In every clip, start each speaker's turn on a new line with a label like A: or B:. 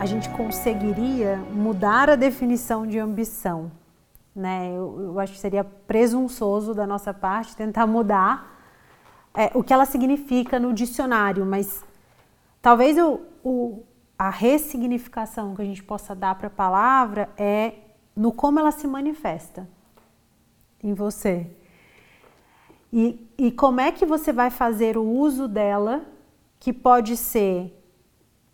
A: a gente conseguiria mudar a definição de ambição. Né? Eu, eu acho que seria presunçoso da nossa parte tentar mudar é, o que ela significa no dicionário, mas talvez o, o, a ressignificação que a gente possa dar para a palavra é no como ela se manifesta em você. E, e como é que você vai fazer o uso dela, que pode ser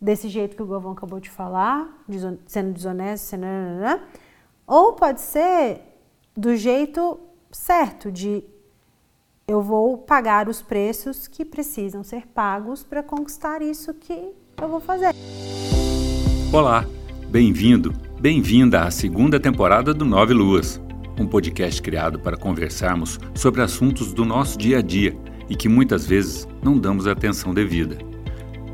A: desse jeito que o Galvão acabou de falar, sendo desonesto, sendo... ou pode ser do jeito certo, de eu vou pagar os preços que precisam ser pagos para conquistar isso que eu vou fazer.
B: Olá, bem-vindo, bem-vinda à segunda temporada do Nove Luas, um podcast criado para conversarmos sobre assuntos do nosso dia a dia e que muitas vezes não damos atenção devida.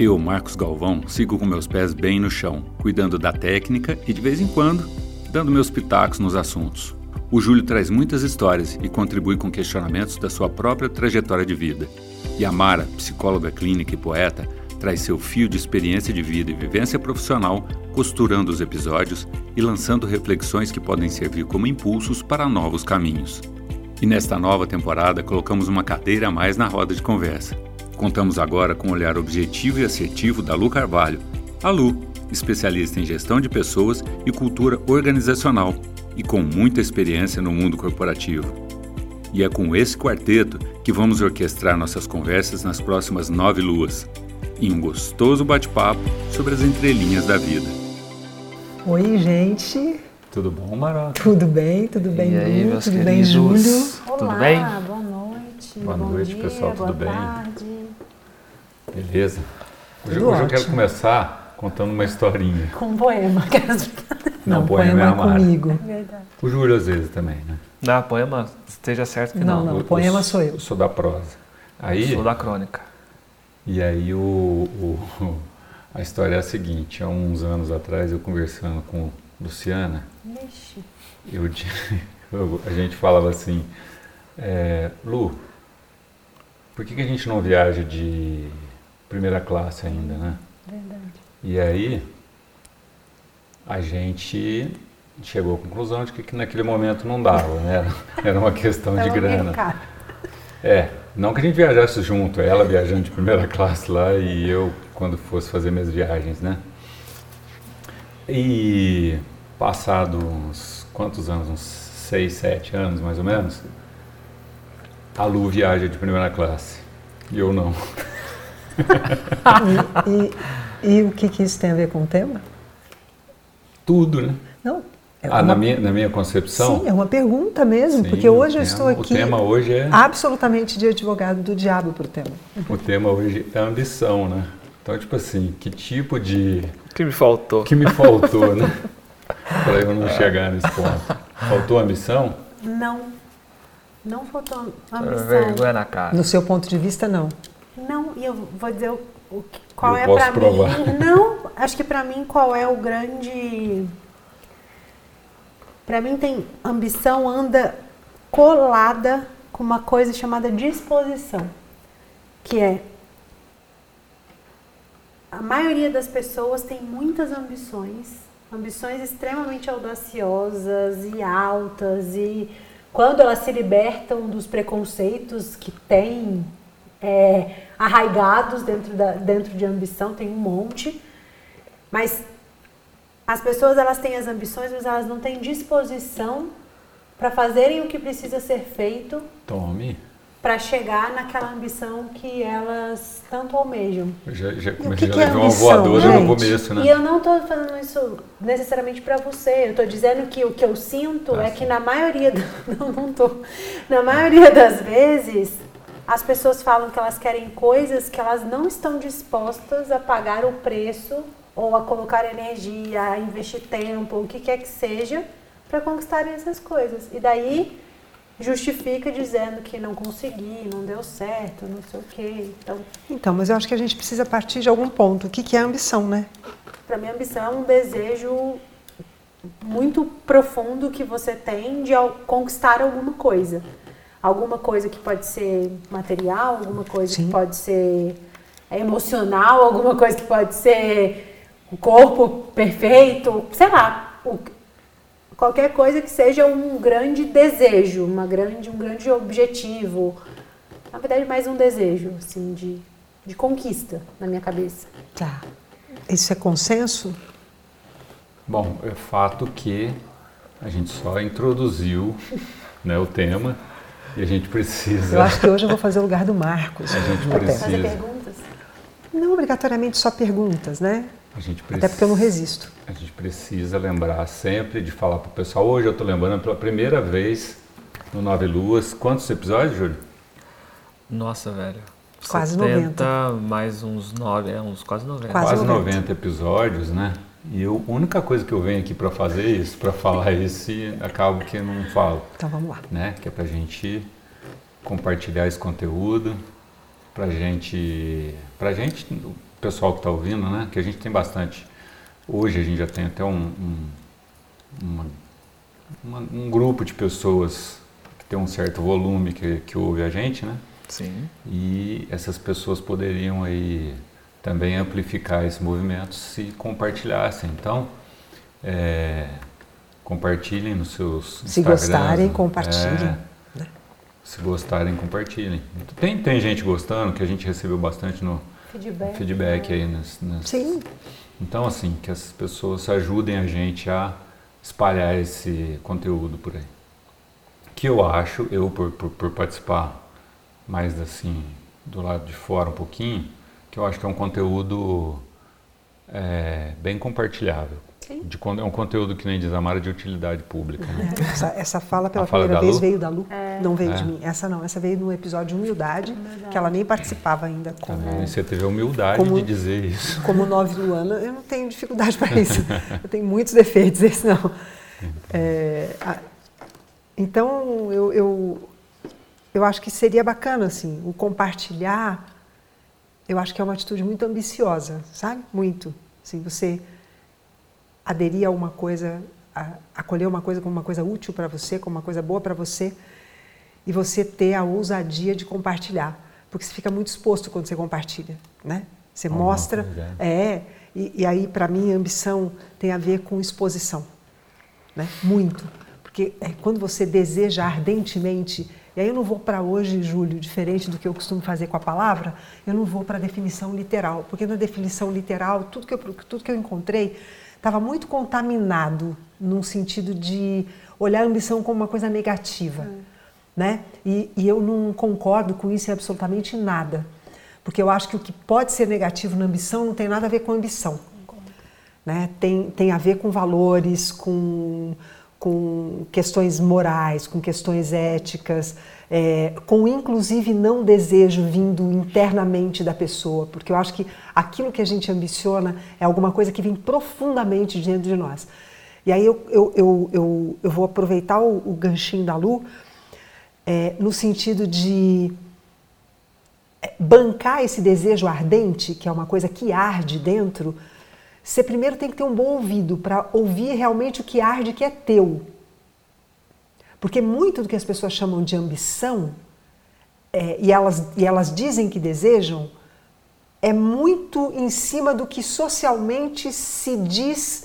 B: Eu, Marcos Galvão, sigo com meus pés bem no chão, cuidando da técnica e, de vez em quando, dando meus pitacos nos assuntos. O Júlio traz muitas histórias e contribui com questionamentos da sua própria trajetória de vida. E a Mara, psicóloga clínica e poeta, traz seu fio de experiência de vida e vivência profissional, costurando os episódios e lançando reflexões que podem servir como impulsos para novos caminhos. E nesta nova temporada colocamos uma cadeira a mais na roda de conversa Contamos agora com o olhar objetivo e assertivo da Lu Carvalho. A Lu, especialista em gestão de pessoas e cultura organizacional e com muita experiência no mundo corporativo. E é com esse quarteto que vamos orquestrar nossas conversas nas próximas nove luas, em um gostoso bate-papo sobre as entrelinhas da vida.
C: Oi, gente.
B: Tudo bom, Maroca?
C: Tudo bem, tudo bem,
D: e aí, meus
C: tudo
D: queridos?
C: bem, Júlio?
A: Olá,
D: Tudo bem?
A: boa noite.
B: Boa
A: bom
B: noite,
A: dia,
B: pessoal,
A: boa
B: tudo bem?
A: tarde.
B: Beleza? Hoje, hoje eu quero começar contando uma historinha.
A: Com um poema.
B: Não,
C: Não,
B: poema é
C: poema
B: a Mara.
C: comigo.
A: Verdade.
B: O Júlio às vezes também, né?
D: Não, poema, esteja certo que
C: Não,
D: não.
C: não. Poema
B: o-
C: sou eu.
B: Eu sou da prosa. Aí,
D: Sou da crônica.
B: E aí o, o- a história é a seguinte, há uns anos atrás eu conversando com Luciana, eu, eu- a gente falava assim, é, Lu, por que, que a gente não viaja de primeira classe ainda, né?
A: Verdade.
B: E aí a gente chegou à conclusão de que, que naquele momento não dava, né? Era, uma questão de grana. É, não que a gente viajasse junto, ela viajando de primeira classe lá e eu quando fosse fazer minhas viagens, né? E passado uns quantos anos, uns seis, sete anos mais ou menos, a Lu viaja de primeira classe e eu não.
C: E, e o que, que isso tem a ver com o tema?
B: Tudo, né?
C: Não. É
B: Ah,
C: uma,
B: na minha, na minha concepção.
C: Sim, é uma pergunta mesmo,
B: sim,
C: porque hoje
B: o
C: eu
B: tema-
C: estou aqui
B: O tema hoje é
C: absolutamente de advogado do diabo para o tema.
B: o tema hoje é ambição, né? Então tipo assim, que tipo de
D: O que me faltou?
B: O que me faltou, né? Para eu não chegar nesse ponto. Faltou ambição?
A: Não. Não faltou ambição.
D: Vergonha na cara.
C: No seu ponto de vista, não.
A: Não, e eu vou dizer o, o qual
B: Eu
A: é
B: provar.
A: mim. Não, acho que pra mim qual é o grande. Pra mim tem ambição anda colada com uma coisa chamada disposição, que é a maioria das pessoas tem muitas ambições, ambições extremamente audaciosas e altas e quando elas se libertam dos preconceitos que têm é, arraigados dentro, da, dentro de ambição, tem um monte, mas as pessoas elas têm as ambições, mas elas não têm disposição para fazerem o que precisa ser feito
B: Tome.
A: para chegar naquela ambição que elas tanto almejam.
B: Eu já, já
C: o
B: comecei
C: que
B: a
C: é
B: levar uma
C: ambição,
B: voadora no
C: gente?
B: começo, né?
A: E eu não estou falando isso necessariamente para você. Eu estou dizendo que o que eu sinto
B: Ah,
A: é
B: sim.
A: que na maioria do- não, não tô. na maioria das vezes as pessoas falam que elas querem coisas que elas não estão dispostas a pagar o preço ou a colocar energia, a investir tempo, o que quer que seja, para conquistarem essas coisas. E daí justifica dizendo que não consegui, não deu certo, não sei o quê. Então,
C: Então, mas eu acho que a gente precisa partir de algum ponto. O que, que é ambição, né?
A: Para mim, ambição é um desejo muito profundo que você tem de conquistar alguma coisa. Alguma coisa que pode ser material, alguma coisa
C: Sim.
A: que pode ser emocional, alguma coisa que pode ser o corpo perfeito, sei lá, o, qualquer coisa que seja um grande desejo, uma grande, um grande objetivo. Na verdade, mais um desejo, assim, de, de conquista na minha cabeça.
C: Tá. Isso é consenso?
B: Bom, é fato que a gente só introduziu né, o tema e a gente precisa.
C: Eu acho que hoje eu vou fazer o lugar do Marcos.
B: A gente
A: Fazer
B: precisa.
A: perguntas?
C: Não obrigatoriamente só perguntas, né?
B: A gente
C: Até porque eu não
B: precisa-
C: resisto.
B: A gente precisa lembrar sempre de falar para o pessoal. Hoje eu estou lembrando pela primeira vez no Nove Luas. Quantos episódios, Júlio?
D: Nossa, velho.
C: Quase
D: 70, mais uns 9, é, uns quase 90.
C: Quase
B: Quase
C: 90.
B: 90 episódios, né? E eu, a única coisa que eu venho aqui para fazer é isso, para falar isso e acabo que não falo,
C: Então vamos lá.
B: né? Que é para gente compartilhar esse conteúdo, para gente, para gente, o pessoal que está ouvindo, né? Que a gente tem bastante. Hoje a gente já tem até um, um, uma- uma- um grupo de pessoas que tem um certo volume que, que ouve a gente, né?
D: Sim.
B: E essas pessoas poderiam aí também amplificar esse movimento se compartilhassem. Então, é, compartilhem nos seus
C: Se
B: Instagrams,
C: gostarem,
B: né?
C: compartilhem,
B: É,
C: né?
B: Se gostarem, compartilhem. Tem, tem gente gostando, que a gente recebeu bastante no
A: Feedback.
B: feedback aí. Nas, nas-
C: Sim,
B: Então, assim, que as pessoas ajudem a gente a espalhar esse conteúdo por aí. Que eu acho, eu por, por, por participar mais assim, do lado de fora um pouquinho, que eu acho que é um conteúdo é, bem compartilhável.
A: Sim.
B: De, con- é um conteúdo que nem diz a Mara de utilidade pública. Né?
C: essa, essa fala pela
B: A fala
C: primeira
B: da
C: vez
B: Lu?
C: veio da Lu, não veio
B: É.
C: de mim. Essa não, essa veio no episódio de Humildade, que ela nem participava ainda
B: Tá
C: como,
B: Você teve a humildade
C: Como-
B: de dizer isso.
C: como nove Luana. Eu não tenho dificuldade para isso. Eu tenho muitos defeitos, esse não. É, a- então, eu, eu, eu acho que seria bacana, assim, o compartilhar, eu acho que é uma atitude muito ambiciosa, sabe? Muito. Assim, você aderir a uma coisa, a, acolher uma coisa como uma coisa útil para você, como uma coisa boa para você, e você ter a ousadia de compartilhar. Porque você fica muito exposto quando você compartilha, né? Você
B: Alguma
C: mostra,
B: coisa,
C: é, e, e aí para mim ambição tem a ver com exposição, né? Muito, porque é, quando você deseja ardentemente, e aí eu não vou para hoje, Júlio, diferente do que eu costumo fazer com a palavra, eu não vou para a definição literal, porque na definição literal tudo que eu, tudo que eu encontrei estava muito contaminado num sentido de olhar a ambição como uma coisa negativa, né? E, e eu não concordo com isso em absolutamente nada. Porque eu acho que o que pode ser negativo na ambição não tem nada a ver com ambição. Né? Tem, tem a ver com valores, com, com questões morais, com questões éticas, é, com inclusive não desejo vindo internamente da pessoa, porque eu acho que aquilo que a gente ambiciona é alguma coisa que vem profundamente dentro de nós. E aí eu, eu, eu, eu, eu vou aproveitar o, o ganchinho da Lu é, no sentido de é, bancar esse desejo ardente, que é uma coisa que arde dentro, você primeiro tem que ter um bom ouvido para ouvir realmente o que arde que é teu. Porque muito do que as pessoas chamam de ambição, é, e, elas, e elas dizem que desejam, é muito em cima do que socialmente se diz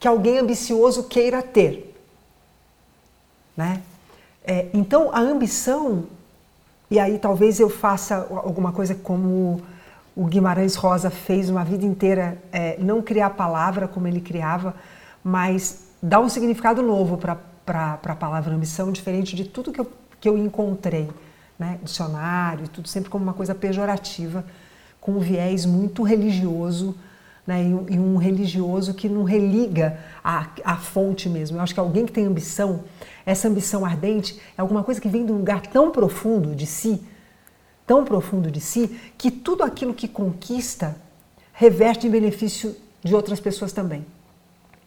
C: que alguém ambicioso queira ter. Né? É, então, a ambição, e aí talvez eu faça alguma coisa como o Guimarães Rosa fez uma vida inteira, é, não criar a palavra como ele criava, mas dar um significado novo para a palavra ambição, diferente de tudo que eu, que eu encontrei, né? dicionário tudo, sempre como uma coisa pejorativa, com um viés muito religioso, né? e, e um religioso que não religa a, a fonte mesmo. Eu acho que alguém que tem ambição, essa ambição ardente, é alguma coisa que vem de um lugar tão profundo de si, tão profundo de si, que tudo aquilo que conquista reverte em benefício de outras pessoas também.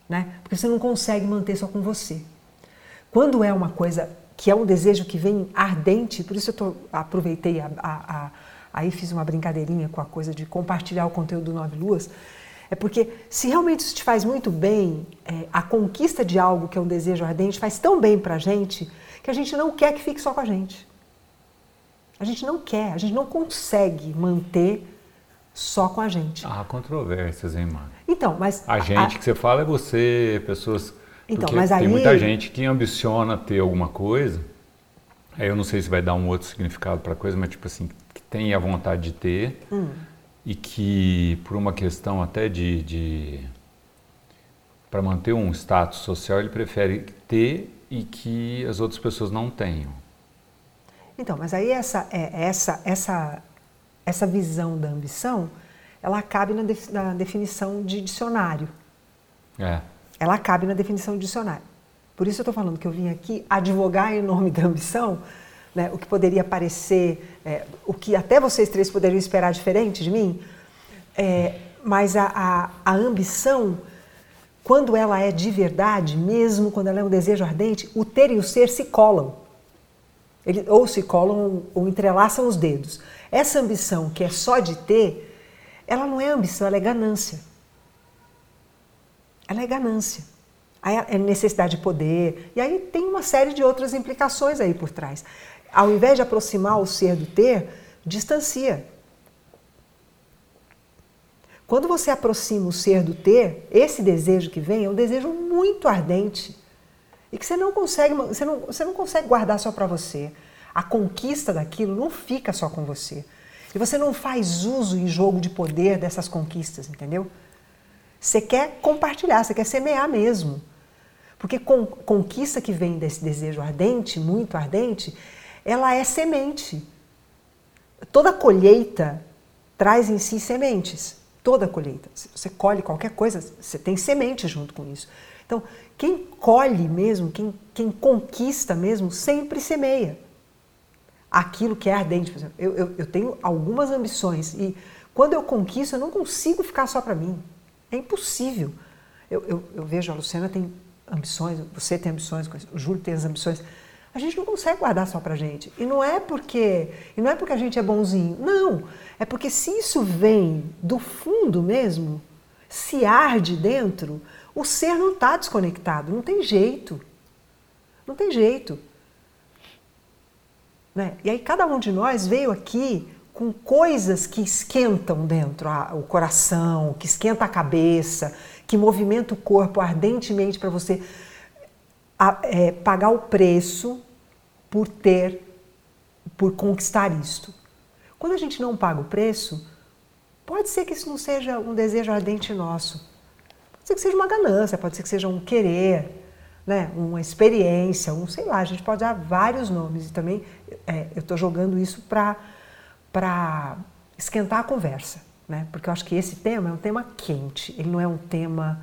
C: Né? Porque você não consegue manter só com você. Quando é uma coisa que é um desejo que vem ardente, por isso eu tô, aproveitei, a, a, a, aí fiz uma brincadeirinha com a coisa de compartilhar o conteúdo do Nove Luas, é porque se realmente isso te faz muito bem, é, a conquista de algo que é um desejo ardente faz tão bem pra gente que a gente não quer que fique só com a gente. A gente não quer, a gente não consegue manter só com a gente.
B: Há controvérsias, hein, mano?
C: Então, mas
B: A gente que você fala é você, pessoas.
C: Então, mas
B: tem
C: aí-
B: muita gente que ambiciona ter alguma coisa. Aí eu não sei se vai dar um outro significado para a coisa, mas tipo assim, que tem a vontade de ter
C: Hum.
B: e que por uma questão até de, de para manter um status social ele prefere ter e que as outras pessoas não tenham.
C: Então, mas aí essa, é, essa, essa, essa visão da ambição, ela cabe na, na definição de dicionário.
B: É.
C: Ela cabe na definição de dicionário. Por isso eu estou falando que eu vim aqui advogar em nome da ambição, né, o que poderia parecer, é, o que até vocês três poderiam esperar diferente de mim, é, mas a, a, a ambição, quando ela é de verdade, mesmo quando ela é um desejo ardente, o ter e o ser se colam. Ele, ou se colam ou entrelaçam os dedos. Essa ambição que é só de ter, ela não é ambição, ela é ganância. Ela é ganância. Aí é necessidade de poder. E aí tem uma série de outras implicações aí por trás. Ao invés de aproximar o ser do ter, distancia. Quando você aproxima o ser do ter, esse desejo que vem é um desejo muito ardente e que você não consegue, você não, você não consegue guardar só para você. A conquista daquilo não fica só com você. E você não faz uso em jogo de poder dessas conquistas, entendeu? Você quer compartilhar, você quer semear mesmo. Porque con conquista que vem desse desejo ardente, muito ardente, ela é semente. Toda colheita traz em si sementes. Toda colheita. Você colhe qualquer coisa, você tem semente junto com isso. Então, quem colhe mesmo, quem, quem conquista mesmo, sempre semeia aquilo que é ardente. Por exemplo, eu, eu, eu tenho algumas ambições e quando eu conquisto, eu não consigo ficar só para mim. É impossível. Eu, eu, eu, vejo a Luciana tem ambições, você tem ambições, o Júlio tem as ambições. A gente não consegue guardar só pra gente. E não é porque, e não é porque a gente é bonzinho. Não, é porque se isso vem do fundo mesmo, se arde dentro, o ser não está desconectado, não tem jeito. Não tem jeito. Né? E aí cada um de nós veio aqui com coisas que esquentam dentro a, o coração, que esquenta a cabeça, que movimenta o corpo ardentemente para você a, é, pagar o preço por ter, por conquistar isto. Quando a gente não paga o preço, pode ser que isso não seja um desejo ardente nosso. Pode ser que seja uma ganância, pode ser que seja um querer, né? uma experiência, um sei lá, a gente pode dar vários nomes. E também é, eu estou jogando isso para para esquentar a conversa, né? Porque eu acho que esse tema é um tema quente, ele não é um tema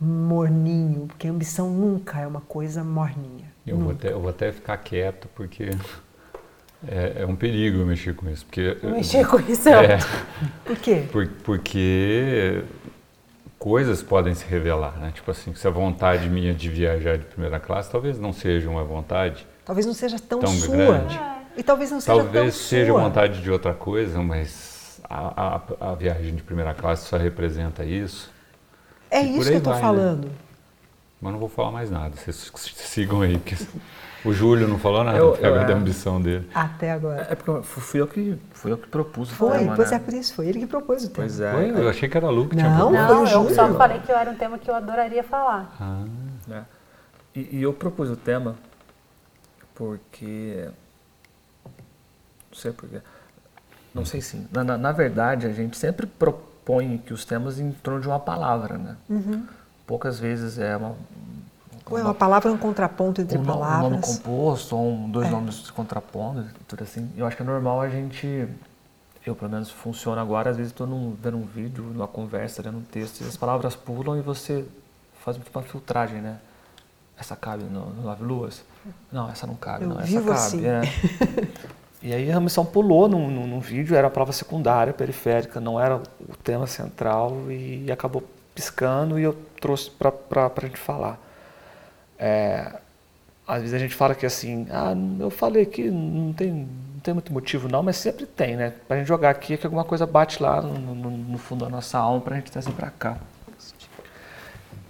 C: morninho, porque a ambição nunca é uma coisa morninha.
B: Eu vou, até, eu vou até ficar quieto, porque é, é um perigo mexer com isso. Porque,
A: mexer com isso
B: é,
C: Por quê?
B: Por, porque coisas podem se revelar, né? Tipo assim, se a vontade minha de viajar de primeira classe talvez não seja uma vontade
C: Talvez não seja tão,
B: tão
C: sua.
B: grande.
C: E talvez não seja tão
B: Talvez seja
C: sua.
B: vontade de outra coisa, mas a, a, a viagem de primeira classe só representa isso.
C: É
B: E
C: isso que eu estou
B: vai, né?
C: falando.
B: Mas não vou falar mais nada, vocês sigam aí, porque o Júlio não falou nada,
D: Eu- eu-
B: da
D: é.
B: ambição dele.
C: Até agora.
D: É porque fui eu que, fui eu que propus o
C: Foi,
D: tema,
C: pois
D: né?
C: é por isso, foi ele que propôs o tema.
D: Pois é.
B: Foi? Eu achei que era a Lu que tinha
C: Não,
B: proposto.
C: o
A: Não, eu
C: Júlio.
A: só falei que era um tema que eu adoraria falar.
B: Ah,
D: né? E, e eu propus o tema porque. Não sei porquê. Não sei sim. Na, na, na verdade, a gente sempre propõe que os temas em torno de uma palavra, né?
C: Uhum.
D: Poucas vezes é uma.
C: Ou é uma palavra um contraponto entre
D: um, no- um nome
C: palavras.
D: composto, ou um, dois
C: É.
D: nomes se contrapondo, tudo assim. Eu acho que é normal a gente. Eu, pelo menos, funciona agora. Às vezes, estou vendo um vídeo, numa conversa, lendo um texto, e as palavras pulam e você faz tipo uma filtragem, né? Essa cabe no, no Nove Luas? Não, essa não cabe,
C: Eu
D: não. Essa
C: vivo
D: cabe.
C: assim.
D: é. E aí a missão pulou num, num, num vídeo, era a prova secundária, periférica, não era o tema central e acabou piscando e eu trouxe para a gente falar. É, às vezes a gente fala que assim, ah, eu falei que não tem, não tem muito motivo não, mas sempre tem, né? Pra gente jogar aqui é que alguma coisa bate lá no, no, no fundo da nossa alma pra gente trazer pra cá.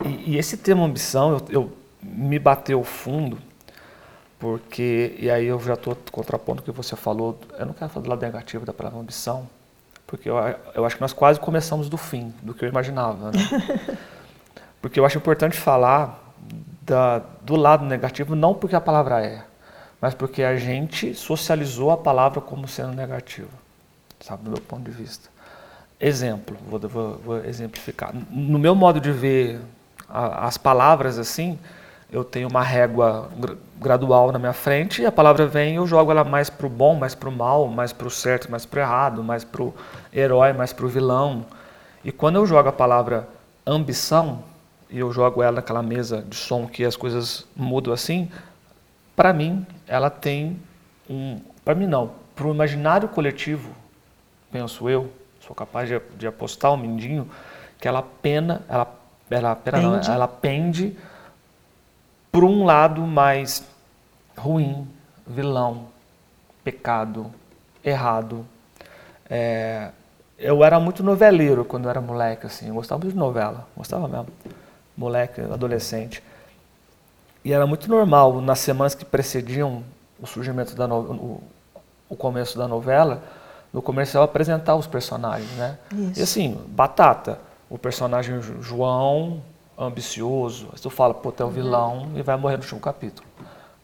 D: E, e esse tema ambição, eu, eu me bateu fundo, porque, e aí eu já estou contrapondo o que você falou, eu não quero falar do lado negativo da palavra ambição, porque eu, eu acho que nós quase começamos do fim, do que eu imaginava. Né? porque eu acho importante falar da, do lado negativo, não porque a palavra é, mas porque a gente socializou a palavra como sendo negativa, sabe, do meu ponto de vista. Exemplo, vou, vou, vou exemplificar. No meu modo de ver a, as palavras assim, eu tenho uma régua gradual na minha frente e a palavra vem eu jogo ela mais para o bom, mais para o mal, mais para o certo, mais para o errado, mais para o herói, mais para o vilão. E quando eu jogo a palavra ambição, e eu jogo ela naquela mesa de som que as coisas mudam assim, para mim ela tem um, para mim não, para o imaginário coletivo, penso eu, sou capaz de, de apostar um mindinho que ela pena, ela, ela, pena pende. Não, ela pende para um lado mais ruim, vilão, pecado, errado. É, eu era muito noveleiro quando eu era moleque, assim, eu gostava muito de novela, gostava mesmo moleque, adolescente. E era muito normal, nas semanas que precediam o surgimento da no, o, o começo da novela, no comercial apresentar os personagens, né? Isso. E assim, batata, o personagem João, ambicioso, aí tu fala, pô, tu é o uhum. vilão e vai morrer no último capítulo.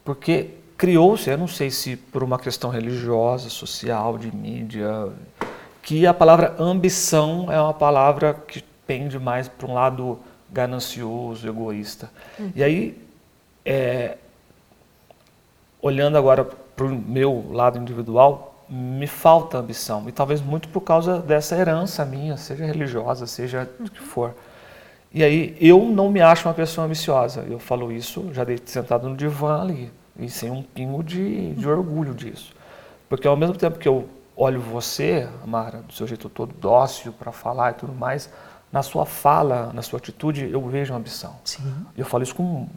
D: Porque criou-se, eu não sei se por uma questão religiosa, social, de mídia, que a palavra ambição é uma palavra que pende mais para um lado ganancioso, egoísta. Uhum. E aí, é, olhando agora para o meu lado individual, me falta ambição. E talvez muito por causa dessa herança minha, seja religiosa, seja uhum. o que for. E aí, eu não me acho uma pessoa ambiciosa. Eu falo isso, já dei sentado no divã ali, e sem um pingo de, de orgulho disso. Porque ao mesmo tempo que eu olho você, Amara, do seu jeito todo dócil para falar e tudo mais, na sua fala, na sua atitude, eu vejo uma ambição. Sim. Eu falo isso com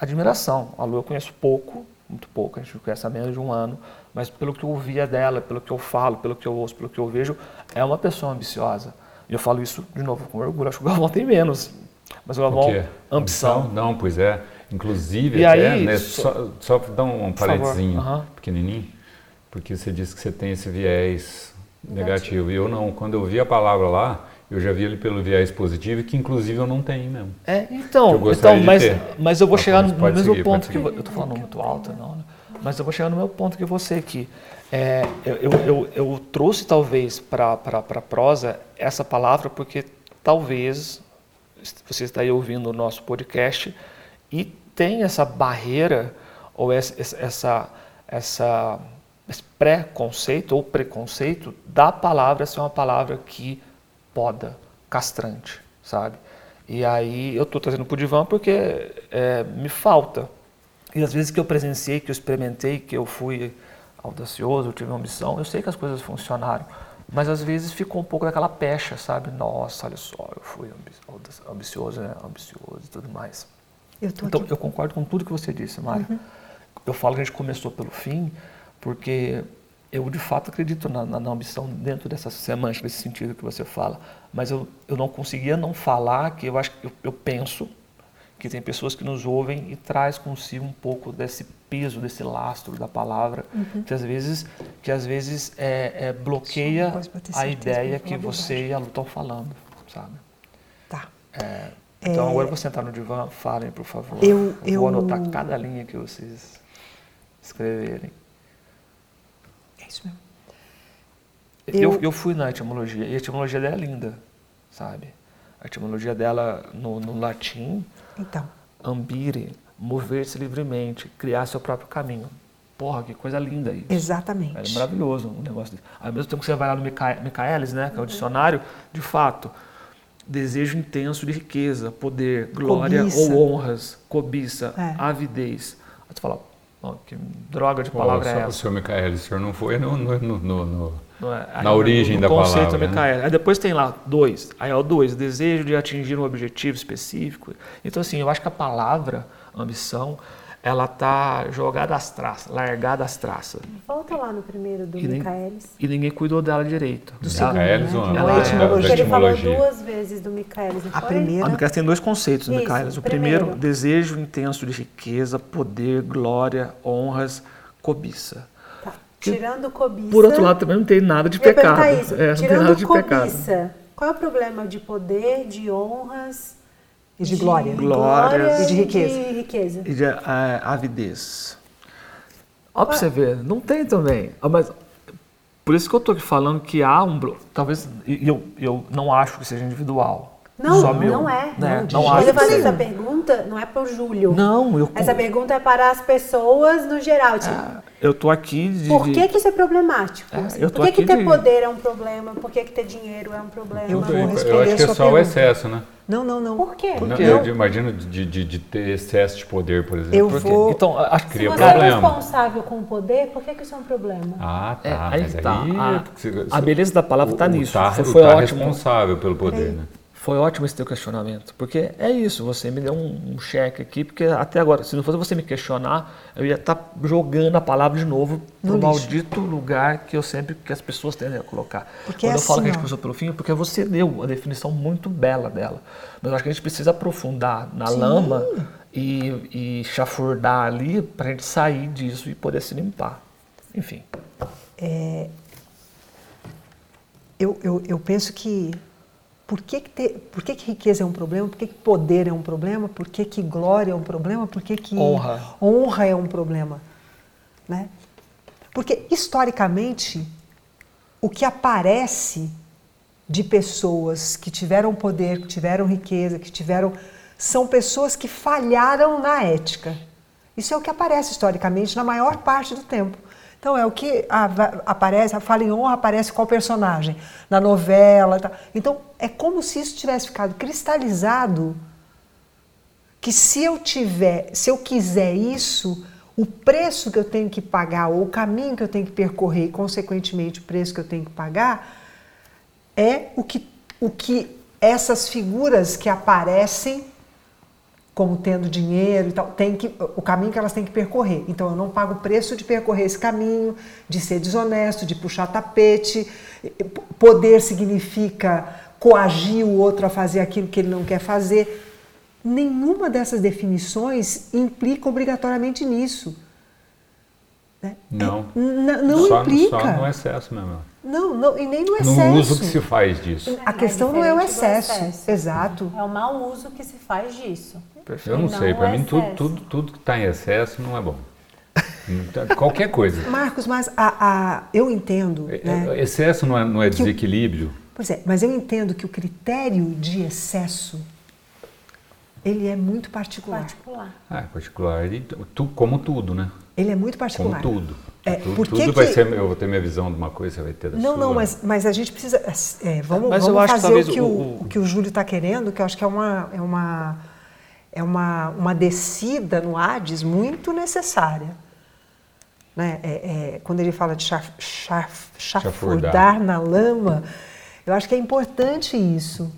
D: admiração. A Lu eu conheço pouco, muito pouco, a gente conhece há menos de um ano, mas pelo que eu ouvia dela, pelo que eu falo, pelo que eu ouço, pelo que eu vejo, é uma pessoa ambiciosa. E eu falo isso, de novo, com orgulho. Acho que o Galvão tem menos. Mas o Galvão, o ambição. ambição.
B: Não, pois é. Inclusive, e até, aí, né, só, só dar um parentezinho uhum. pequenininho, porque você disse que você tem esse viés negativo. negativo. E eu não. Quando eu vi a palavra lá, eu já vi ele pelo viés positivo, que inclusive eu não tenho mesmo.
D: É, então, então mas, mas eu vou chegar no, no mesmo seguir, ponto que eu estou falando muito alto, não, né? mas eu vou chegar no meu ponto que você que é, eu, eu, eu, eu, trouxe talvez para a prosa essa palavra porque talvez você está aí ouvindo o nosso podcast e tem essa barreira ou essa, essa, essa esse pré-conceito ou preconceito da palavra ser uma palavra que poda, castrante, sabe? E aí eu estou trazendo para o divã porque é, me falta. E às vezes que eu presenciei, que eu experimentei, que eu fui audacioso, eu tive uma ambição, eu sei que as coisas funcionaram. Mas às vezes ficou um pouco daquela pecha, sabe? Nossa, olha só, eu fui ambicioso, né? ambicioso e tudo mais. Eu então, aqui. eu concordo com tudo que você disse, Mário. Uhum. Eu falo que a gente começou pelo fim, porque eu de fato acredito na, na, na, ambição dentro dessa semântica, desse sentido que você fala, mas eu, eu não conseguia não falar que eu acho que eu, eu penso que tem pessoas que nos ouvem e traz consigo um pouco desse peso, desse lastro da palavra, uhum. que às vezes, que às vezes é, é bloqueia a ideia que você e a Lu estão falando, sabe?
C: Tá.
D: É, então é... agora eu vou sentar no divã, falem por favor. Eu, eu vou anotar cada linha que vocês escreverem.
C: Mesmo.
D: Eu, eu, eu fui na etimologia, e a etimologia dela é linda, sabe? A etimologia dela no, no latim,
C: então.
D: ambire, mover-se livremente, criar seu próprio caminho. Porra, que coisa linda isso.
C: Exatamente.
D: É maravilhoso um negócio desse. Ao mesmo tempo que você vai lá no Michaelis, né, que é o dicionário, de fato, desejo intenso de riqueza, poder, glória cobiça. ou honras, cobiça, é. avidez. Aí tu fala, que droga de palavra
B: Pô,
D: é essa?
B: O senhor Micael, o senhor não foi no, no, no, no
D: é,
B: na origem da palavra. conceito
D: Micael. Né? Aí depois tem lá dois. Aí é o dois, desejo de atingir um objetivo específico. Então, assim, eu acho que a palavra ambição ela tá jogada às traças, largada às traças.
A: Volta lá no primeiro do Michaelis.
D: E ninguém cuidou dela direito.
B: Do Michaelis, né?
A: uma, ela, etimologia. Ele falou duas vezes do Michaelis.
C: A primeira.
D: A Michaelis tem dois conceitos do Michaelis. O primeiro, primeiro, desejo intenso de riqueza, poder, glória, honras, cobiça. Tá.
A: Tirando cobiça.
D: Por outro lado, também não tem nada de pecado.
A: Isso.
D: É, não
A: Tirando
D: tem nada de
A: cobiça,
D: pecado.
A: qual é o problema de poder, de honras
C: E de glória.
D: Glórias.
C: E de riqueza.
A: de riqueza?
D: E de ah, avidez. Ó, pra você ver, não tem também. Ah, Mas por isso que eu tô aqui falando que há um. Talvez. E eu, eu não acho que seja individual.
A: Não,
D: Só meu,
A: não é.
D: Né?
C: Não,
D: Não, acho
A: eu faço
D: seja.
A: essa pergunta, não é para o Júlio.
D: Não, eu.
A: Essa pergunta é para as pessoas no geral. Tipo,
D: Ah, Eu tô aqui de.
A: por que, que isso é problemático?
D: É, eu tô
A: por que, que ter
D: de-
A: poder é um problema? Por que, que ter dinheiro é um problema?
C: Eu vou
B: Eu
C: responder
B: acho que é só o
C: pergunta.
B: excesso, né?
C: Não, não, não.
A: Por quê?
B: Não, eu imagino de, de, de ter excesso de poder, por exemplo.
C: Eu
D: Por quê?
C: vou.
D: Então, acho que
B: Cria
A: Se você é
B: problema.
A: responsável com o poder, por que, que isso é um problema?
B: Ah, tá.
D: É, aí
B: mas
D: tá.
B: aí.
D: A-
B: você-
D: a beleza da palavra tá
B: o- o
D: nisso.
B: Tá,
D: Foi-
B: o
D: foi
B: tá
D: ótimo.
B: responsável pelo poder, né?
D: Foi ótimo esse teu questionamento, porque é isso, você me deu um, um cheque aqui, porque até agora, se não fosse você me questionar, eu ia estar jogando a palavra de novo
C: No
D: maldito lugar que eu sempre, que as pessoas tendem a colocar.
C: Porque
D: Quando
C: é
D: eu falo que a
C: assim,
D: gente começou pelo fim, é porque você deu a definição muito bela dela. Mas eu acho que a gente precisa aprofundar na lama e, e chafurdar ali para a gente sair disso e poder se limpar. Enfim.
C: Eu, eu, eu penso que por que, que, ter, por que, que riqueza é um problema? Por que, que poder é um problema? Por que, que glória é um problema? Por que, que
D: Honra.
C: honra é um problema? Né? Porque, historicamente, o que aparece de pessoas que tiveram poder, que tiveram riqueza, que tiveram. são pessoas que falharam na ética. Isso é o que aparece historicamente na maior parte do tempo. Então é o que aparece, a fala em honra aparece qual personagem? Na novela. tal. Então é como se isso tivesse ficado cristalizado que se eu tiver, se eu quiser isso, o preço que eu tenho que pagar, ou o caminho que eu tenho que percorrer, e consequentemente o preço que eu tenho que pagar, é o que, o que essas figuras que aparecem como tendo dinheiro e tal, tem que, o caminho que elas têm que percorrer. Então eu não pago o preço de percorrer esse caminho, de ser desonesto, de puxar tapete. Poder significa coagir o outro a fazer aquilo que ele não quer fazer. Nenhuma dessas definições implica obrigatoriamente nisso. né?
B: Não.
C: É, não
B: só,
C: implica.
B: Só no excesso mesmo.
C: Não, não, e nem no excesso.
B: No uso que se faz disso.
C: A questão não é o excesso.
A: excesso.
C: Exato.
A: É o mau uso que se faz disso.
B: Eu não
A: Não
B: sei, para
A: é
B: mim tudo, tudo, tudo que está em excesso não é bom. Então, Qualquer coisa.
C: Marcos, mas a, a- eu entendo. Né?
B: É- Excesso não é, não é
C: o-
B: desequilíbrio?
C: Pois é, mas eu entendo que o critério de excesso ele é muito particular.
A: Particular.
B: Ah, é particular. E tu, como tudo, né?
C: Ele é muito
B: Como
C: particular.
B: tudo.
C: É,
B: tudo
C: por que
B: tudo vai
C: que-
B: ser. Eu vou ter minha visão de uma coisa, você vai ter da
C: Não,
B: sua.
C: não, mas, mas a gente precisa. é, vamos
D: Mas eu
C: vamos
D: acho que
C: fazer
D: talvez
C: o, que
D: o-
C: o,
D: o-
C: o que o Júlio está querendo, que eu acho que é uma, é uma, é uma, uma descida no Hades muito necessária. Né? É, é, quando ele fala de chaf, chaf, chafurdar
B: Chafurdar.
C: na lama, eu acho que é importante isso.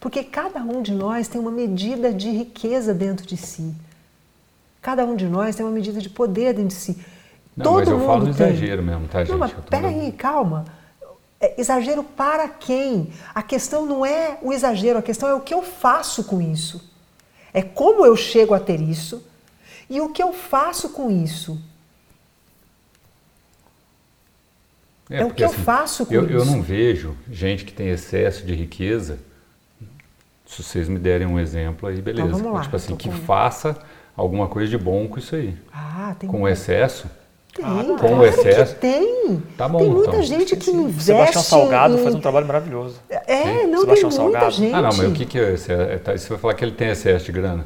C: Porque cada um de nós tem uma medida de riqueza dentro de si. Cada um de nós tem uma medida de poder dentro de si.
B: Não,
C: Todo
B: mas eu
C: mundo
B: falo
C: tem.
B: exagero mesmo, tá, gente?
C: Não, mas
B: tô
C: peraí, calma. É, exagero para quem? A questão não é o exagero, a questão é o que eu faço com isso. É como eu chego a ter isso e o que eu faço com isso. É o
B: porque,
C: que eu faço com
B: eu, Eu
C: isso.
B: não vejo gente que tem excesso de riqueza. Se vocês me derem um exemplo aí, beleza.
C: Então, vamos lá,
B: tipo assim, que
C: com-
B: faça alguma coisa de bom com isso aí.
C: Ah, tem
B: Com o excesso,
C: Tem,
B: com
C: claro
B: o excesso.
C: que tem.
B: Tá bom,
C: tem muita
B: então.
C: gente que investe
D: Sebastião Salgado
C: em...
D: faz um trabalho maravilhoso.
C: É, não
D: Sebastião
C: tem muita
D: Salgado.
C: gente.
B: Ah, não, mas o que, que é excesso? É, tá, Você vai falar que ele tem excesso de grana?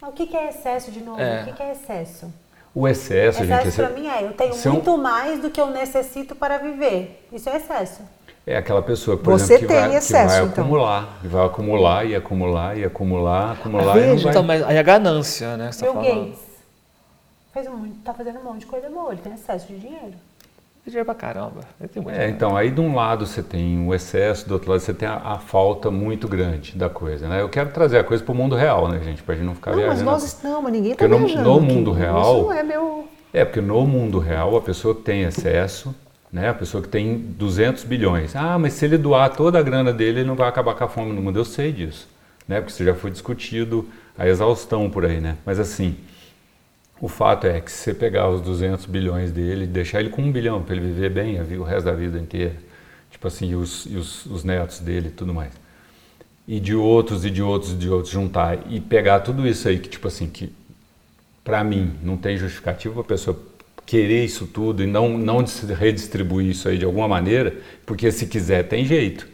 A: Mas o que que é excesso de novo?
D: É.
A: O que que é excesso?
B: O excesso, gente,
A: Excesso para mim é, eu tenho
B: é um-
A: muito mais do que eu necessito para viver. Isso é excesso.
B: é aquela pessoa, por
C: Você
B: exemplo, que
C: tem
B: vai,
C: excesso,
B: que vai
C: então.
B: acumular, que vai acumular e acumular e acumular, acumular e não vai...
D: Então, mas aí a ganância, né? Você tá
A: Bill
D: falando.
A: Gates fez monte- tá fazendo um monte de coisa boa, ele tem excesso de dinheiro.
D: Dinheiro pra caramba. Ele tem muito
B: É,
D: dinheiro.
B: então, aí de um lado você tem o excesso, do outro lado você tem a, a falta muito grande da coisa, né? Eu quero trazer a coisa para o mundo real, né, gente? Pra gente não ficar
C: Não, mas
B: viajando.
C: nós estamos, mas ninguém está
B: Porque no-
C: viajando
B: no mundo real-
C: Isso não é meu...
B: É, porque no mundo real a pessoa que tem excesso, né? A pessoa que tem 200 bilhões. Ah, mas se ele doar toda a grana dele, ele não vai acabar com a fome no mundo. Eu sei disso, né? Porque isso já foi discutido a exaustão por aí, né? Mas assim, o fato é que se você pegar os 200 bilhões dele e deixar ele com um bilhão para ele viver bem o resto da vida inteira, tipo assim, e os, e os, os netos dele e tudo mais, e de outros e de outros e de outros juntar e pegar tudo isso aí que, tipo assim, que para mim não tem justificativo para a pessoa querer isso tudo e não, não redistribuir isso aí de alguma maneira, porque se quiser tem jeito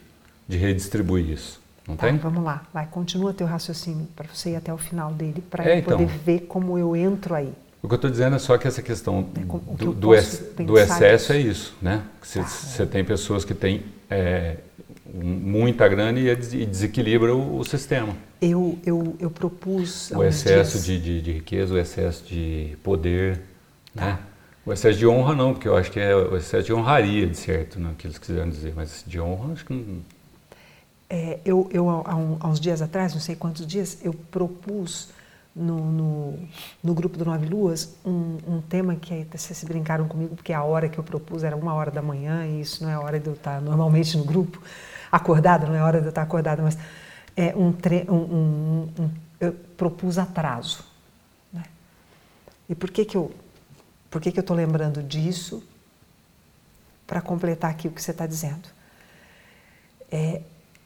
B: de redistribuir isso. Não
C: tá,
B: tem?
C: Vamos lá, vai, continua teu raciocínio para você ir até o final dele, para
B: É,
C: eu poder
B: então.
C: ver como eu entro aí.
B: O que eu estou dizendo é só que essa questão
C: É, como- o que
B: do, do, ex- do excesso é isso, né? Você,
C: Tá.
B: você tem pessoas que têm é, muita grana e, des- e desequilibra o, o sistema.
C: Eu, eu, eu propus.
B: O excesso de, de, de riqueza, o excesso de poder, né? O excesso de honra não, porque eu acho que é o excesso de honraria, de certo, né? que eles quiseram dizer, mas de honra acho que não...
C: É, eu, eu há, um- há uns dias atrás, não sei quantos dias, eu propus no, no, no grupo do Nove Luas um, um tema que vocês brincaram comigo, porque a hora que eu propus era uma hora da manhã e isso não é a hora de eu estar normalmente no grupo, acordada, não é a hora de eu estar acordada, mas é um, tre, um, um- eu propus atraso. né? E por que que eu por que que eu estou lembrando disso? Para completar aqui o que você está dizendo. É,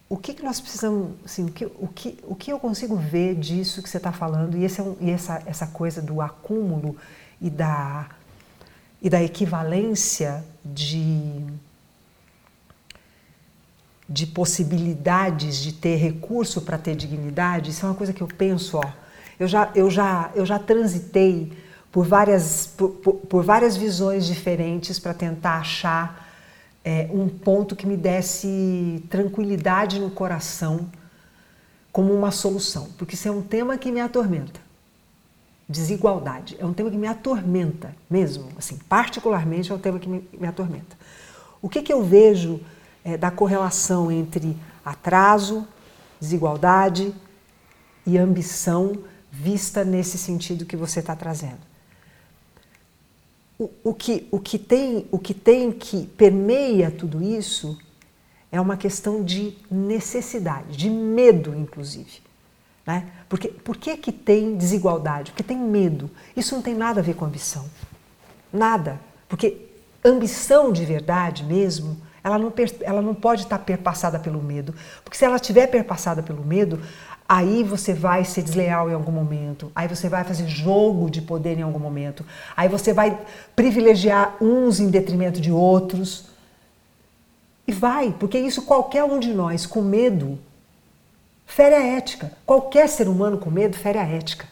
C: o que, que nós precisamos, assim, o que, o, que, o que eu consigo ver disso que você está falando, e, esse é um- e essa, essa coisa do acúmulo e da, e da equivalência de, de possibilidades de ter recurso para ter dignidade, isso é uma coisa que eu penso, ó, eu já, eu já, eu já transitei por várias, por, por- por várias visões diferentes para tentar achar é, um ponto que me desse tranquilidade no coração como uma solução, porque isso é um tema que me atormenta. Desigualdade é um tema que me atormenta mesmo, assim, particularmente é um tema que me, me atormenta. O que, que eu vejo é, da correlação entre atraso, desigualdade e ambição vista nesse sentido que você está trazendo? O, o que, o, que tem, o que tem que permeia tudo isso é uma questão de necessidade, de medo, inclusive. Né? Porque, por que, que tem desigualdade? Porque tem medo. Isso não tem nada a ver com ambição. Nada. Porque ambição de verdade mesmo, ela não, ela não pode estar perpassada pelo medo. Porque se ela estiver perpassada pelo medo, aí você vai ser desleal em algum momento, aí você vai fazer jogo de poder em algum momento, aí você vai privilegiar uns em detrimento de outros. E vai, porque isso qualquer um de nós com medo fere a ética. Qualquer ser humano com medo fere a ética.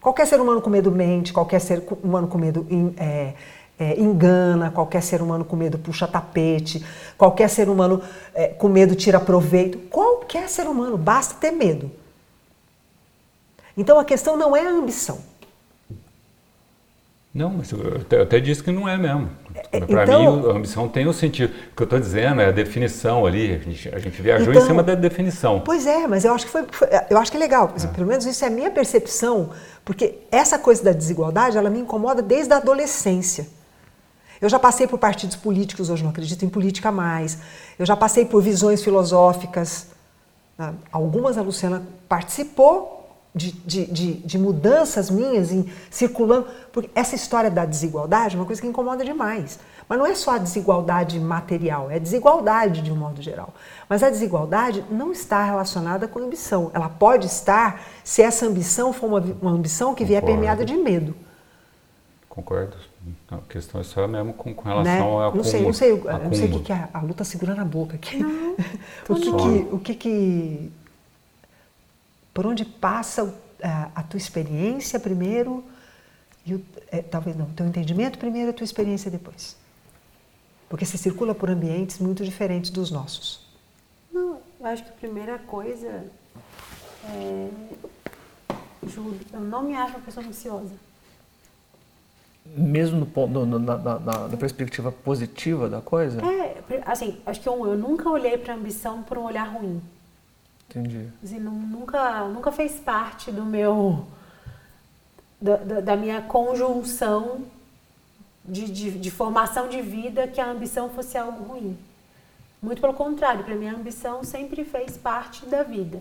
C: Qualquer ser humano com medo mente, qualquer ser humano com medo é, é, engana, qualquer ser humano com medo puxa tapete, qualquer ser humano é, com medo tira proveito. Qualquer ser humano, basta ter medo. Então a questão não é a ambição.
B: Não, mas eu até, eu até disse que não é mesmo.
C: É,
B: Para
C: então-
B: mim, a ambição tem um sentido. O que eu estou dizendo é a definição ali. A gente, a gente viajou
C: Então-
B: em cima da definição.
C: Pois é, mas eu acho que foi, eu acho que é legal. Dizer, Pelo menos isso é a minha percepção, porque essa coisa da desigualdade, ela me incomoda desde a adolescência. Eu já passei por partidos políticos, hoje não acredito em política mais. Eu já passei por visões filosóficas. né? Algumas a Luciana participou de, de, de, de mudanças minhas em circulando. Porque essa história da desigualdade é uma coisa que incomoda demais. Mas não é só a desigualdade material, é a desigualdade de um modo geral. Mas a desigualdade não está relacionada com ambição. Ela pode estar se essa ambição for uma, uma ambição que vier
B: Concordo.
C: permeada de medo.
B: Concordo. A questão é só mesmo com, com
C: né?
B: relação ao acúmulo.
C: Não sei, não sei, eu não sei o que, que é. A Lu tá segurando a boca aqui.
A: tô
C: o, que
A: não.
C: que, o que que. Por onde passa a, a tua experiência primeiro e o, é, talvez não, o teu entendimento primeiro e a tua experiência depois. Porque você circula por ambientes muito diferentes dos nossos.
A: Não, eu acho que a primeira coisa é. Ju, eu não me acho uma pessoa ansiosa.
D: Mesmo no ponto, no- na, na- na- perspectiva positiva da coisa?
A: É, assim, acho que eu, eu nunca olhei para ambição por um olhar ruim.
D: Entendi.
A: Assim, nu- nunca, nunca fez parte do meu. da, da- da minha conjunção de, de, de formação de vida que a ambição fosse algo ruim. Muito pelo contrário, para mim a ambição sempre fez parte da vida.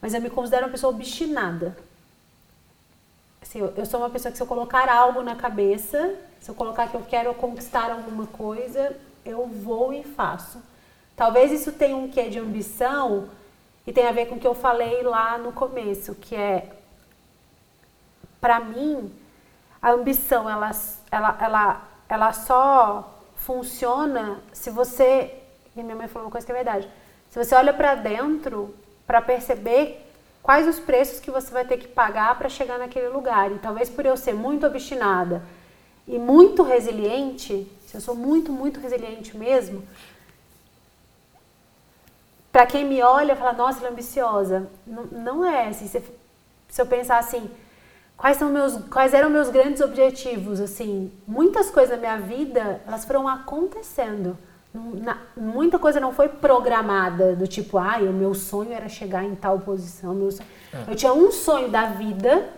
A: Mas eu me considero uma pessoa obstinada. Assim, eu, sou uma pessoa que se eu colocar algo na cabeça, se eu colocar que eu quero conquistar alguma coisa, eu vou e faço. Talvez isso tenha um quê de ambição e tenha a ver com o que eu falei lá no começo, que é para mim a ambição ela, ela, ela, ela só funciona se você e minha mãe falou uma coisa que é verdade. Se você olha para dentro para perceber quais os preços que você vai ter que pagar para chegar naquele lugar. E talvez por eu ser muito obstinada e muito resiliente, se eu sou muito, muito resiliente mesmo, para quem me olha, fala, nossa, ela é ambiciosa. Não, não é. Assim, se, se eu pensar assim, quais são meus, quais eram meus grandes objetivos, assim, muitas coisas da minha vida, elas foram acontecendo. Na, muita coisa não foi programada, do tipo, ah, o meu sonho era chegar em tal posição. É. Eu tinha um sonho da vida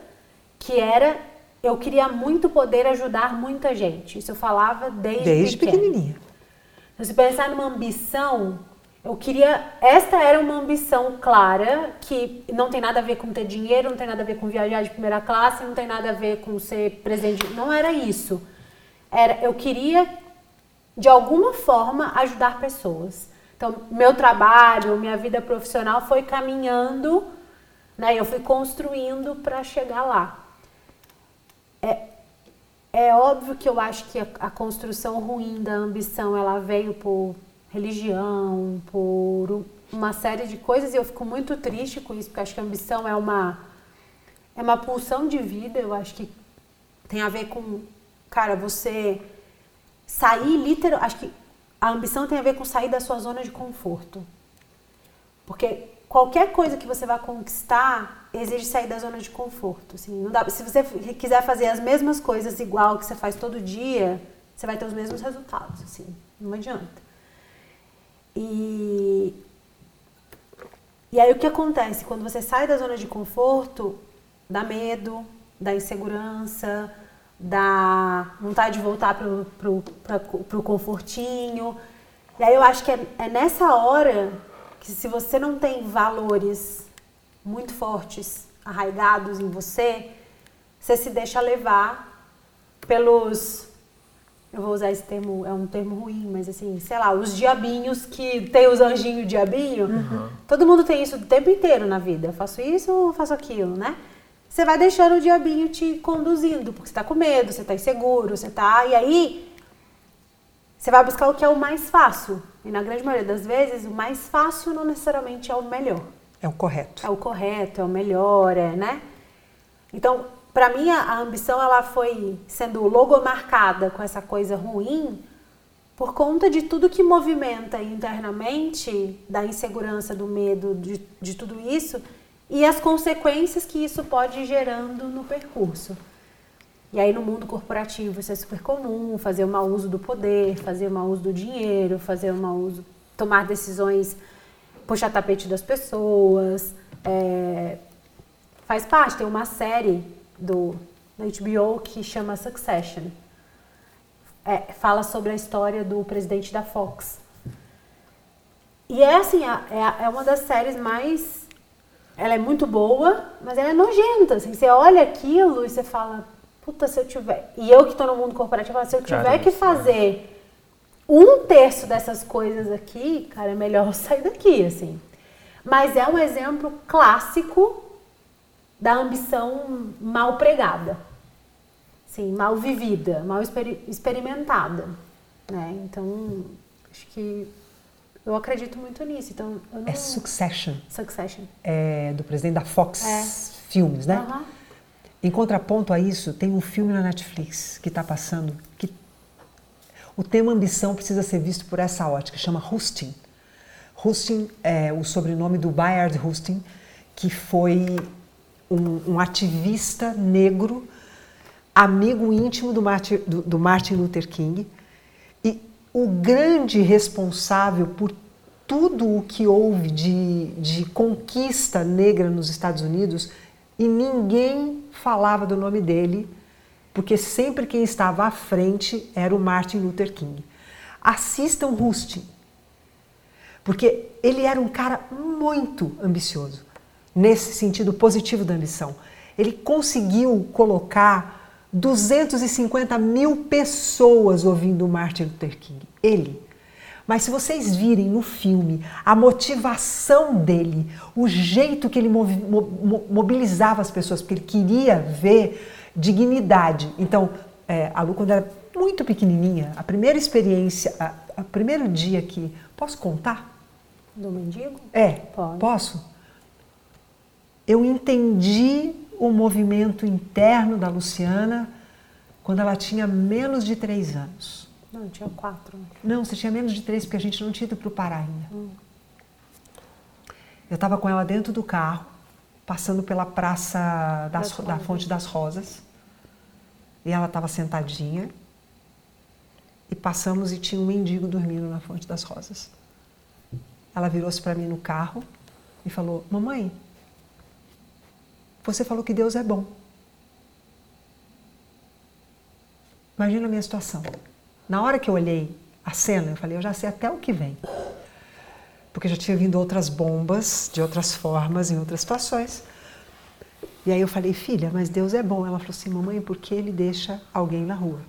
A: que era eu queria muito poder ajudar muita gente. Isso eu falava desde,
C: desde pequenininha.
A: Se pensar numa ambição, eu queria. Esta era uma ambição clara, que não tem nada a ver com ter dinheiro, não tem nada a ver com viajar de primeira classe, não tem nada a ver com ser presidente. Não era isso. Era, eu queria de alguma forma ajudar pessoas. Então, meu trabalho, minha vida profissional foi caminhando, né? Eu fui construindo para chegar lá. É, é óbvio que eu acho que a, a, construção ruim da ambição ela veio por religião, por uma série de coisas e eu fico muito triste com isso porque acho que a ambição é uma é uma pulsão de vida. Eu acho que tem a ver com, cara, você sair literal, acho que a ambição tem a ver com sair da sua zona de conforto. Porque qualquer coisa que você vai conquistar exige sair da zona de conforto. Assim, não dá, se você quiser fazer as mesmas coisas igual que você faz todo dia, você vai ter os mesmos resultados. Assim, não adianta. E, e aí o que acontece? Quando você sai da zona de conforto, dá medo, dá insegurança, da vontade de voltar pra, pro confortinho. E aí eu acho que é, é nessa hora que se você não tem valores muito fortes, arraigados em você, você se deixa levar pelos eu vou usar esse termo, é um termo ruim, mas assim, sei lá, os diabinhos que tem os anjinhos diabinho. Uhum. Todo mundo tem isso o tempo inteiro na vida. Eu faço isso ou faço aquilo, né? Você vai deixando o diabinho te conduzindo, porque você está com medo, você está inseguro, você está. E aí, você vai buscar o que é o mais fácil. E na grande maioria das vezes, o mais fácil não necessariamente é o melhor.
C: É o correto.
A: É o correto, é o melhor, é, né? Então, para mim, a ambição ela foi sendo logomarcada com essa coisa ruim por conta de tudo que movimenta internamente, da insegurança, do medo, de, de tudo isso e as consequências que isso pode ir gerando no percurso. E aí no mundo corporativo isso é super comum, fazer um mau uso do poder, fazer um mau uso do dinheiro, fazer um mau uso, tomar decisões, puxar tapete das pessoas. É, faz parte, tem uma série do da HBO que chama Succession. É, fala sobre a história do presidente da Fox. E é assim, é, é uma das séries mais ela é muito boa, mas ela é nojenta. Assim, você olha aquilo e você fala, puta, se eu tiver. E eu que estou no mundo corporativo, falo, se eu tiver Caramba, que fazer um terço dessas coisas aqui, cara, é melhor sair daqui, assim. Mas é um exemplo clássico da ambição mal pregada. Sim, mal vivida, mal exper experimentada. Né? Então, acho que eu acredito muito nisso. Então,
C: não... É Succession.
A: Succession.
C: É do presidente da Fox é. Filmes, né? Uhum. Em contraponto a isso, tem um filme na Netflix que está passando que o tema ambição precisa ser visto por essa ótica, chama Husting. Husting é o sobrenome do Bayard Husting, que foi um, um ativista negro, amigo íntimo do Martin, do, do Martin Luther King, o grande responsável por tudo o que houve de, de conquista negra nos Estados Unidos e ninguém falava do nome dele, porque sempre quem estava à frente era o Martin Luther King. Assistam Rustin, porque ele era um cara muito ambicioso, nesse sentido positivo da ambição. Ele conseguiu colocar 250 mil pessoas ouvindo o Martin Luther King. Ele. Mas se vocês virem no filme a motivação dele, o jeito que ele mobilizava as pessoas, porque ele queria ver dignidade. Então, é, a Lu, quando era muito pequenininha, a primeira experiência, o primeiro dia que. Posso contar?
A: Do mendigo?
C: É, Pode. posso? Eu entendi o movimento interno da Luciana quando ela tinha menos de três anos.
A: Não, tinha quatro.
C: Não, você tinha menos de três, porque a gente não tinha ido para o Pará ainda. Hum. Eu estava com ela dentro do carro, passando pela Praça das, da Fonte das Rosas. E ela estava sentadinha. E passamos e tinha um mendigo dormindo na Fonte das Rosas. Ela virou-se para mim no carro e falou: Mamãe, você falou que Deus é bom. Imagina a minha situação. Na hora que eu olhei a cena, eu falei, eu já sei até o que vem. Porque já tinha vindo outras bombas, de outras formas, em outras situações. E aí eu falei, filha, mas Deus é bom. Ela falou assim, mamãe, por que ele deixa alguém na rua?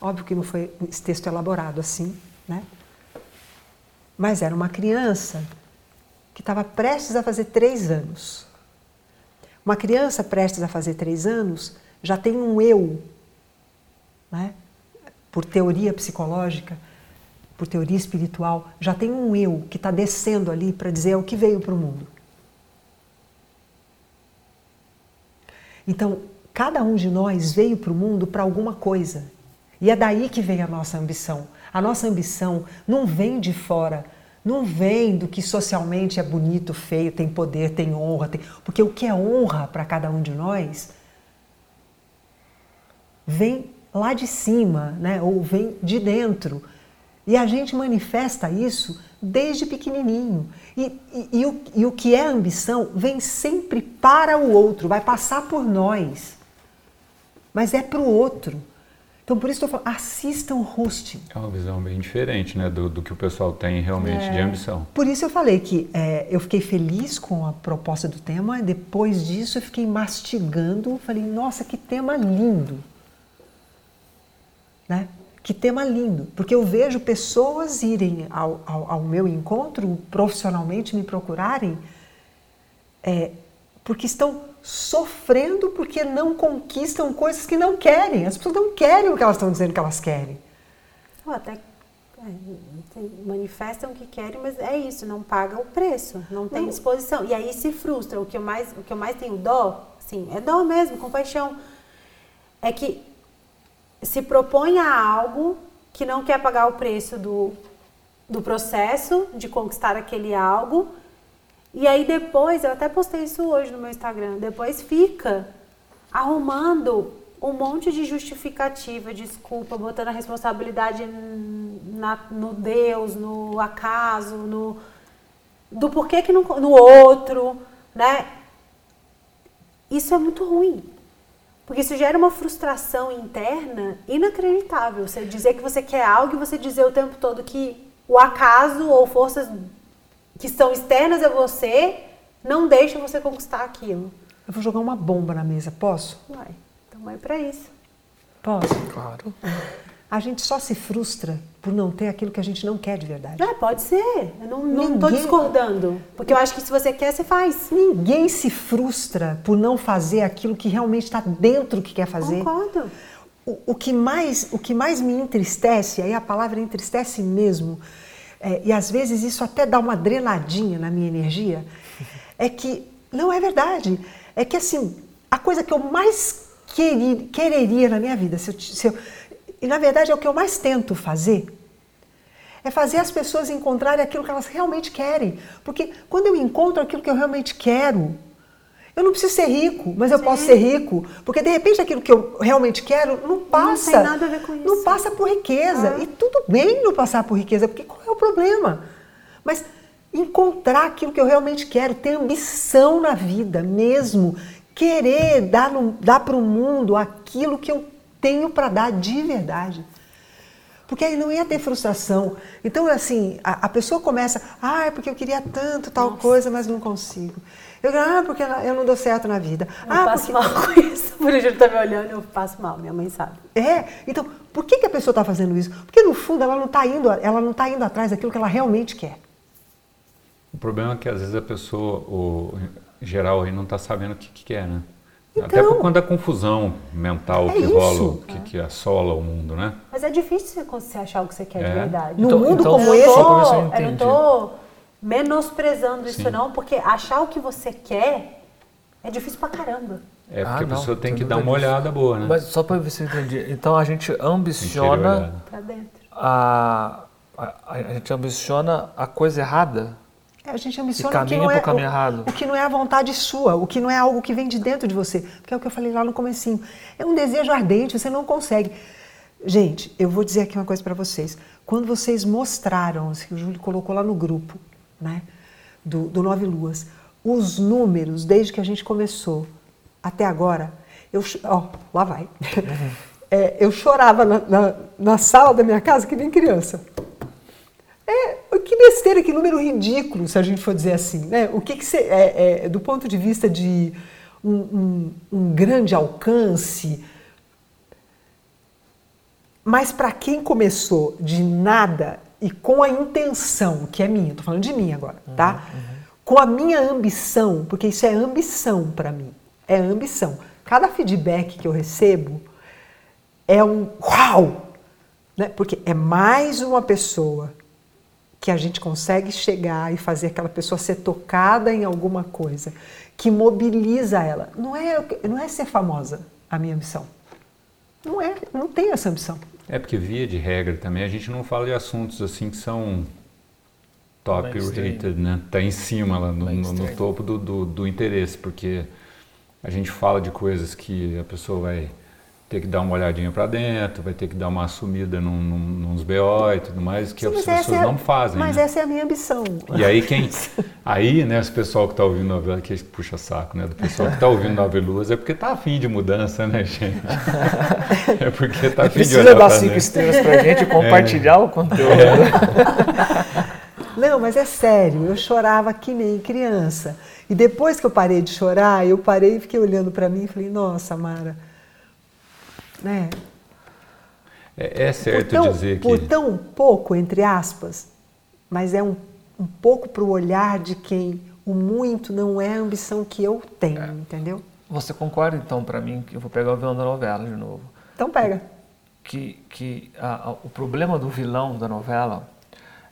C: Óbvio que não foi esse texto elaborado assim, né? Mas era uma criança que estava prestes a fazer três anos. Uma criança prestes a fazer três anos já tem um eu, né? por teoria psicológica, por teoria espiritual, já tem um eu que está descendo ali para dizer o que veio para o mundo. Então, cada um de nós veio para o mundo para alguma coisa. E é daí que vem a nossa ambição. A nossa ambição não vem de fora, não vem do que socialmente é bonito, feio, tem poder, tem honra. Tem... Porque o que é honra para cada um de nós vem lá de cima, né? ou vem de dentro. E a gente manifesta isso desde pequenininho. E, e, e, o, e o que é ambição vem sempre para o outro, vai passar por nós, mas é para o outro. Então, por isso estou falando, assistam Rust.
B: É uma visão bem diferente né, do, do que o pessoal tem realmente é, de ambição.
C: Por isso eu falei que é, eu fiquei feliz com a proposta do tema, depois disso eu fiquei mastigando, falei, nossa, que tema lindo. Né? Que tema lindo, porque eu vejo pessoas irem ao, ao, ao meu encontro, profissionalmente me procurarem, é, porque estão sofrendo porque não conquistam coisas que não querem. As pessoas não querem o que elas estão dizendo que elas querem.
A: Ou até é, manifestam o que querem, mas é isso, não paga o preço, não tem não. disposição. E aí se frustra. O que eu mais, o que eu mais tenho dó, sim, é dó mesmo, compaixão. É que se propõe a algo que não quer pagar o preço do, do processo de conquistar aquele algo. E aí depois, eu até postei isso hoje no meu Instagram, depois fica arrumando um monte de justificativa, desculpa, botando a responsabilidade na, no Deus, no acaso, no do porquê que não, no outro, né? Isso é muito ruim. Porque isso gera uma frustração interna inacreditável. Você dizer que você quer algo e você dizer o tempo todo que o acaso ou forças que estão externas a você não deixam você conquistar aquilo.
C: Eu vou jogar uma bomba na mesa, posso?
A: Vai. Então vai para isso.
C: Posso?
D: Claro.
C: A gente só se frustra por não ter aquilo que a gente não quer de verdade.
A: É, pode ser. Eu não estou discordando. Porque eu acho que se você quer, você faz.
C: Ninguém se frustra por não fazer aquilo que realmente está dentro que quer fazer.
A: Concordo.
C: O, o, que mais, o que mais me entristece, aí a palavra entristece mesmo, é, e às vezes isso até dá uma drenadinha na minha energia, é que não é verdade. É que assim, a coisa que eu mais quereria na minha vida, se eu, se eu e na verdade é o que eu mais tento fazer. É fazer as pessoas encontrarem aquilo que elas realmente querem. Porque quando eu encontro aquilo que eu realmente quero, eu não preciso ser rico, mas eu Sim. posso ser rico. Porque de repente aquilo que eu realmente quero não passa.
A: Não tem nada a ver com isso.
C: Não passa por riqueza. Ah. E tudo bem não passar por riqueza, porque qual é o problema? Mas encontrar aquilo que eu realmente quero, ter ambição na vida mesmo, querer dar, dar para o mundo aquilo que eu tenho para dar de verdade. Porque aí não ia ter frustração. Então, assim, a, a pessoa começa, ah, é porque eu queria tanto tal Nossa. coisa, mas não consigo. Eu ah, porque eu não dou certo na vida.
A: Eu
C: ah,
A: passo
C: porque...
A: mal com isso. Por ele estar tá me olhando, eu passo mal, minha mãe sabe.
C: É, então, por que, que a pessoa está fazendo isso? Porque no fundo ela não está indo, ela não tá indo atrás daquilo que ela realmente quer.
B: O problema é que às vezes a pessoa, o geral aí, não está sabendo o que, que quer, né? Então, Até por conta da confusão mental é que isso. rola, que, que, assola o mundo, né?
A: Mas é difícil você achar o que você quer é. de verdade.
C: No então, mundo então, como esse,
A: eu, eu não estou menosprezando isso Sim. não, porque achar o que você quer é difícil pra caramba.
B: É porque ah, a pessoa tem que dar uma olhada boa, né?
D: Mas só para ver se eu entendi. Então a gente ambiciona a, a, a, gente ambiciona a coisa errada
C: é, a gente ambiciona o que, não é, o, o, que não é a vontade sua, o que não é algo que vem de dentro de você. Porque é o que eu falei lá no comecinho. É um desejo ardente, você não consegue. Gente, eu vou dizer aqui uma coisa para vocês. Quando vocês mostraram, que o Júlio colocou lá no grupo, né, do, do Nove Luas, os números, desde que a gente começou até agora, eu, ó, lá vai. Uhum. É, eu chorava na, na, na sala da minha casa que nem criança. É, que besteira, que número ridículo, se a gente for dizer assim. Né? O que, que você, é, é, do ponto de vista de um, um, um grande alcance, mas para quem começou de nada e com a intenção, que é minha, estou falando de mim agora, tá? Uhum, uhum. Com a minha ambição, porque isso é ambição para mim, é ambição. Cada feedback que eu recebo é um uau! Né? Porque é mais uma pessoa que a gente consegue chegar e fazer aquela pessoa ser tocada em alguma coisa, que mobiliza ela. Não é, não é ser famosa a minha ambição. Não é, não tenho essa ambição.
B: É porque via de regra também a gente não fala de assuntos assim que são top rated, né? Tá em cima lá no, no, no topo do, do, do interesse, porque a gente fala de coisas que a pessoa vai ter que dar uma olhadinha para dentro, vai ter que dar uma assumida num, num, nos BO e tudo mais, que Sim, as pessoas é, não fazem.
C: Mas
B: né?
C: essa é a minha ambição.
B: E aí quem. Aí, né, esse pessoal que está ouvindo novela, que puxa saco, né? Do pessoal que está ouvindo Nove Luas, é porque está afim de mudança, né, gente? É porque está afim
D: de Precisa dar cinco estrelas para gente e compartilhar é. o conteúdo. É.
C: Não, mas é sério, eu chorava que nem criança. E depois que eu parei de chorar, eu parei e fiquei olhando para mim e falei, nossa, Mara né?
B: É, é certo tão, dizer que.
C: Por tão pouco, entre aspas, mas é um, um pouco para o olhar de quem o muito não é a ambição que eu tenho, é. entendeu?
D: Você concorda então para mim que eu vou pegar o vilão da novela de novo?
C: Então pega.
D: Que, que a, a, o problema do vilão da novela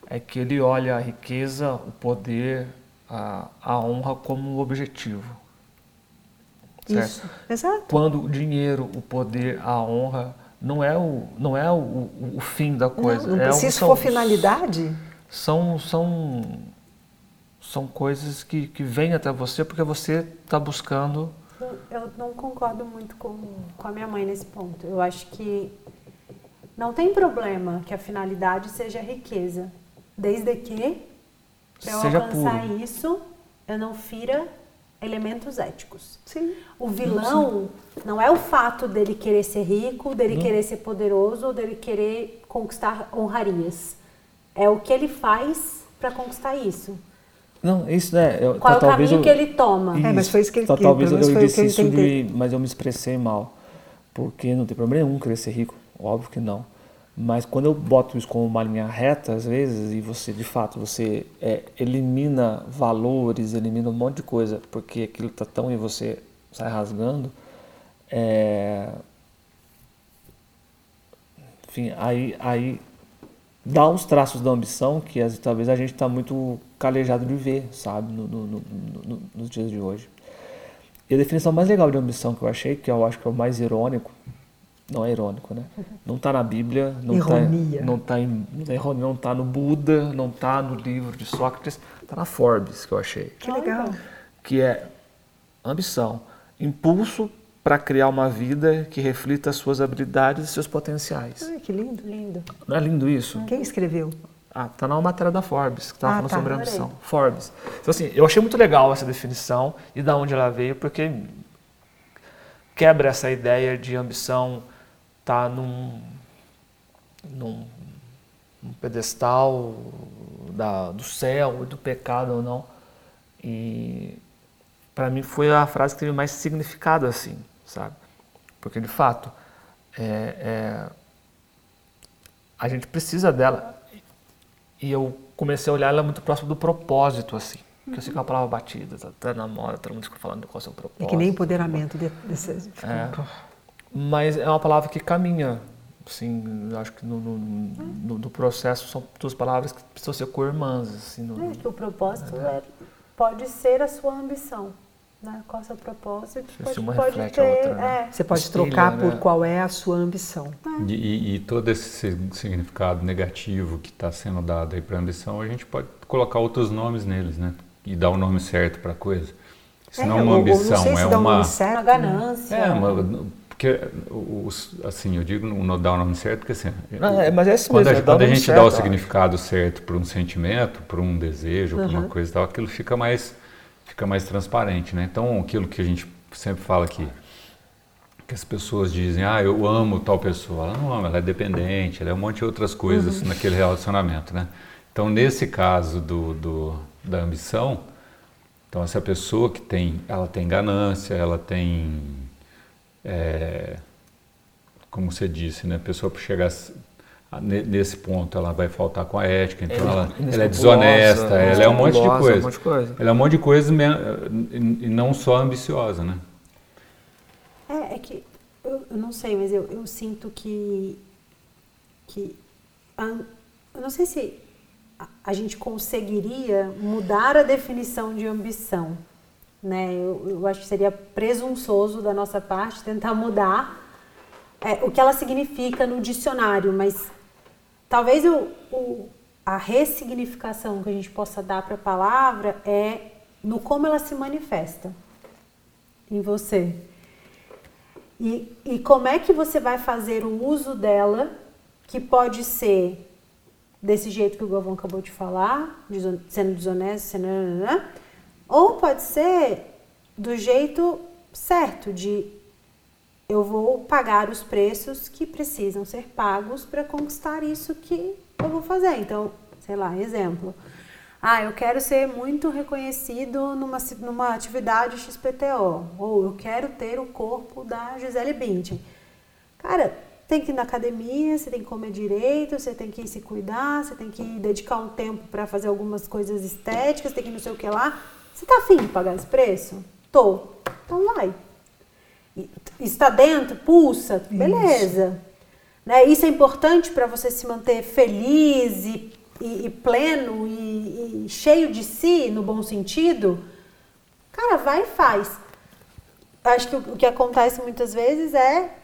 D: é que ele olha a riqueza, o poder, a, a honra como um objetivo. Certo? Isso,
C: exato.
D: Quando o dinheiro, o poder, a honra não é o, não é o, o, o fim da coisa.
C: Não, não
D: é
C: se isso for finalidade.
D: São, são, são coisas que, que vêm até você porque você está buscando.
A: Eu não concordo muito com, com a minha mãe nesse ponto. Eu acho que não tem problema que a finalidade seja a riqueza, desde que para eu seja alcançar puro. isso eu não fira elementos éticos.
C: Sim.
A: O vilão não é o fato dele querer ser rico, dele querer ser poderoso ou dele querer conquistar honrarias. É o que ele faz para conquistar isso.
D: Não, isso né.
A: Eu, Qual é o caminho eu, que ele toma?
C: É, mas foi isso que ele
D: quis. Talvez eu, eu disse isso, de, mas eu me expressei mal. Porque não tem problema nenhum querer ser rico. Óbvio que não. Mas quando eu boto isso como uma linha reta, às vezes, e você, de fato, você é, elimina valores, elimina um monte de coisa, porque aquilo está tão e você sai rasgando, é... enfim, aí, aí dá uns traços da ambição que as, talvez a gente está muito calejado de ver, sabe, no, no, no, nos dias de hoje. E a definição mais legal de ambição que eu achei, que eu acho que é o mais irônico, não é irônico, né? Não está na Bíblia, não está não tá em, não tá no Buda, não está no livro de Sócrates, está na Forbes que eu achei.
C: Que legal.
D: Que é ambição, impulso para criar uma vida que reflita as suas habilidades e seus potenciais.
C: Ai, que lindo, lindo.
D: Não é lindo isso?
C: Quem escreveu?
D: Ah, tá na matéria da Forbes, que estava ah, falando tá, sobre ambição. Forbes. Então, assim, eu achei muito legal essa definição e da onde ela veio, porque quebra essa ideia de ambição está num, num, um pedestal da, do céu e do pecado ou não. E para mim foi a frase que teve mais significado assim, sabe? Porque de fato é, é, a gente precisa dela. E eu comecei a olhar ela muito próximo do propósito, assim. Porque eu sei que é uma palavra batida, tá até na moda, todo mundo fica falando qual é o seu propósito.
C: É que nem empoderamento de, desse.
D: É, mas é uma palavra que caminha. Assim, acho que no, no, no, no, processo são duas palavras que precisam ser co-irmãs. Assim, no,
A: é que o propósito é, pode ser a sua ambição. Né? Qual é o seu propósito?
D: Pode, uma pode reflete ter, a outra, né?
C: é. Você pode Estilha, trocar né? por qual é a sua ambição.
B: É. E, e, todo esse significado negativo que está sendo dado aí para a ambição, a gente pode colocar outros nomes neles, né? E dar o nome certo para a coisa. Se não é uma ambição,
C: não
B: é uma...
C: uma certo,
A: ganância.
B: É, uma, porque, assim, eu digo não dar o nome certo, porque assim,
D: é, mas é assim
B: quando,
D: mesmo,
B: a, quando a gente
D: certo,
B: dá o significado certo para um sentimento, para um desejo, uhum. para uma coisa e tal, aquilo fica mais fica mais transparente, né? Então, aquilo que a gente sempre fala aqui, que as pessoas dizem, ah, eu amo tal pessoa. Ela não ama, ela é dependente, ela é um monte de outras coisas uhum. naquele relacionamento, né? Então, nesse caso do, do, da ambição, então essa pessoa que tem, ela tem ganância, ela tem, é, como você disse, né? A pessoa para chegar nesse ponto ela vai faltar com a ética, então ela, ela é desonesta, ela é um monte de coisa. Um monte de coisa. Ela é um monte de coisa e não só ambiciosa, né?
A: É, é que eu, eu não sei, mas eu, eu sinto que que a, eu não sei se a, a, gente conseguiria mudar a definição de ambição, né? Eu, eu acho que seria presunçoso da nossa parte tentar mudar é, o que ela significa no dicionário, mas Talvez o, o, a ressignificação que a gente possa dar para a palavra é no como ela se manifesta em você. E, e como é que você vai fazer o uso dela, que pode ser desse jeito que o Galvão acabou de falar, sendo desonesto, sendo... ou pode ser do jeito certo, de eu vou pagar os preços que precisam ser pagos para conquistar isso que eu vou fazer. Então, sei lá, exemplo. Ah, eu quero ser muito reconhecido numa, numa atividade XPTO. Ou eu quero ter o corpo da Gisele Bündchen. Cara, tem que ir na academia, você tem que comer direito, você tem que se cuidar, você tem que dedicar um tempo para fazer algumas coisas estéticas, tem que não sei o que lá. Você tá afim de pagar esse preço? Tô. Então vai está dentro, pulsa, beleza. Isso, né? Isso é importante para você se manter feliz e, e, e pleno e, e, cheio de si, no bom sentido. Cara, vai e faz. Acho que o, o que acontece muitas vezes é,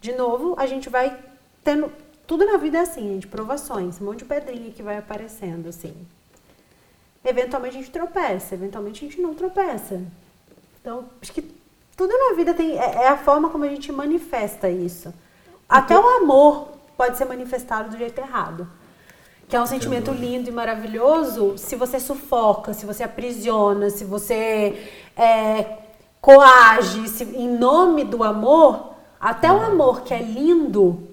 A: de novo, a gente vai tendo. Tudo na vida é assim, de provações, um monte de pedrinha que vai aparecendo, assim. Eventualmente a gente tropeça, eventualmente a gente não tropeça. Então, acho que tudo na vida tem é, é a forma como a gente manifesta isso. Até o amor pode ser manifestado do jeito errado. Que é um sentimento lindo e maravilhoso se você sufoca, se você aprisiona, se você é, coage, se, em nome do amor, até o amor que é lindo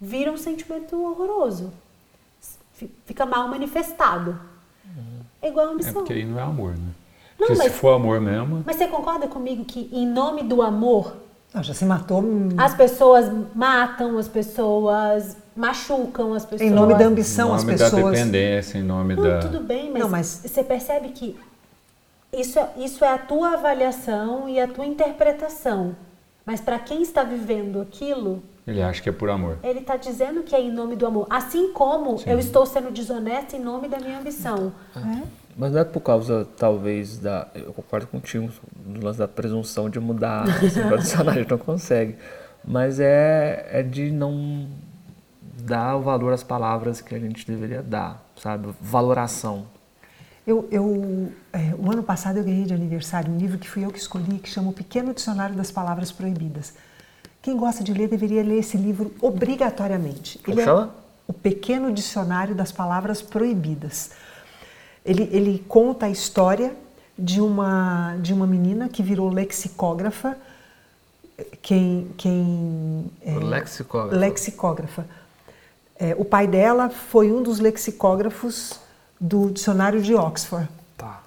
A: vira um sentimento horroroso. Fica mal manifestado. É igual a ambição. É
B: porque aí não é amor, né? Não, Porque mas, se for amor mesmo.
A: Mas você concorda comigo que em nome do amor.
C: Não, já se matou.
A: As pessoas matam, as pessoas machucam as pessoas.
C: Em nome da ambição, as pessoas.
B: Em nome da dependência, em nome
A: não,
B: da.
A: Tudo bem, mas, não, mas você percebe que isso, é, isso é a tua avaliação e a tua interpretação. Mas para quem está vivendo aquilo.
B: Ele acha que é por amor.
A: Ele está dizendo que é em nome do amor. Assim como Sim. eu estou sendo desonesta em nome da minha ambição. É.
D: Mas não é por causa, talvez, da. Eu concordo contigo no lance da presunção de mudar. Assim, o dicionário não consegue. Mas é, é de não dar o valor às palavras que a gente deveria dar, sabe? Valoração.
C: Eu, eu é, o ano passado eu ganhei de aniversário um livro que fui eu que escolhi, que chama O Pequeno Dicionário das Palavras Proibidas. Quem gosta de ler deveria ler esse livro obrigatoriamente.
D: Como Ele chama? É
C: o Pequeno Dicionário das Palavras Proibidas. Ele, ele conta a história de uma, de uma menina que virou lexicógrafa. Quem, quem
D: é, lexicógrafa.
C: lexicógrafa. É, o pai dela foi um dos lexicógrafos do dicionário de Oxford.
D: Tá.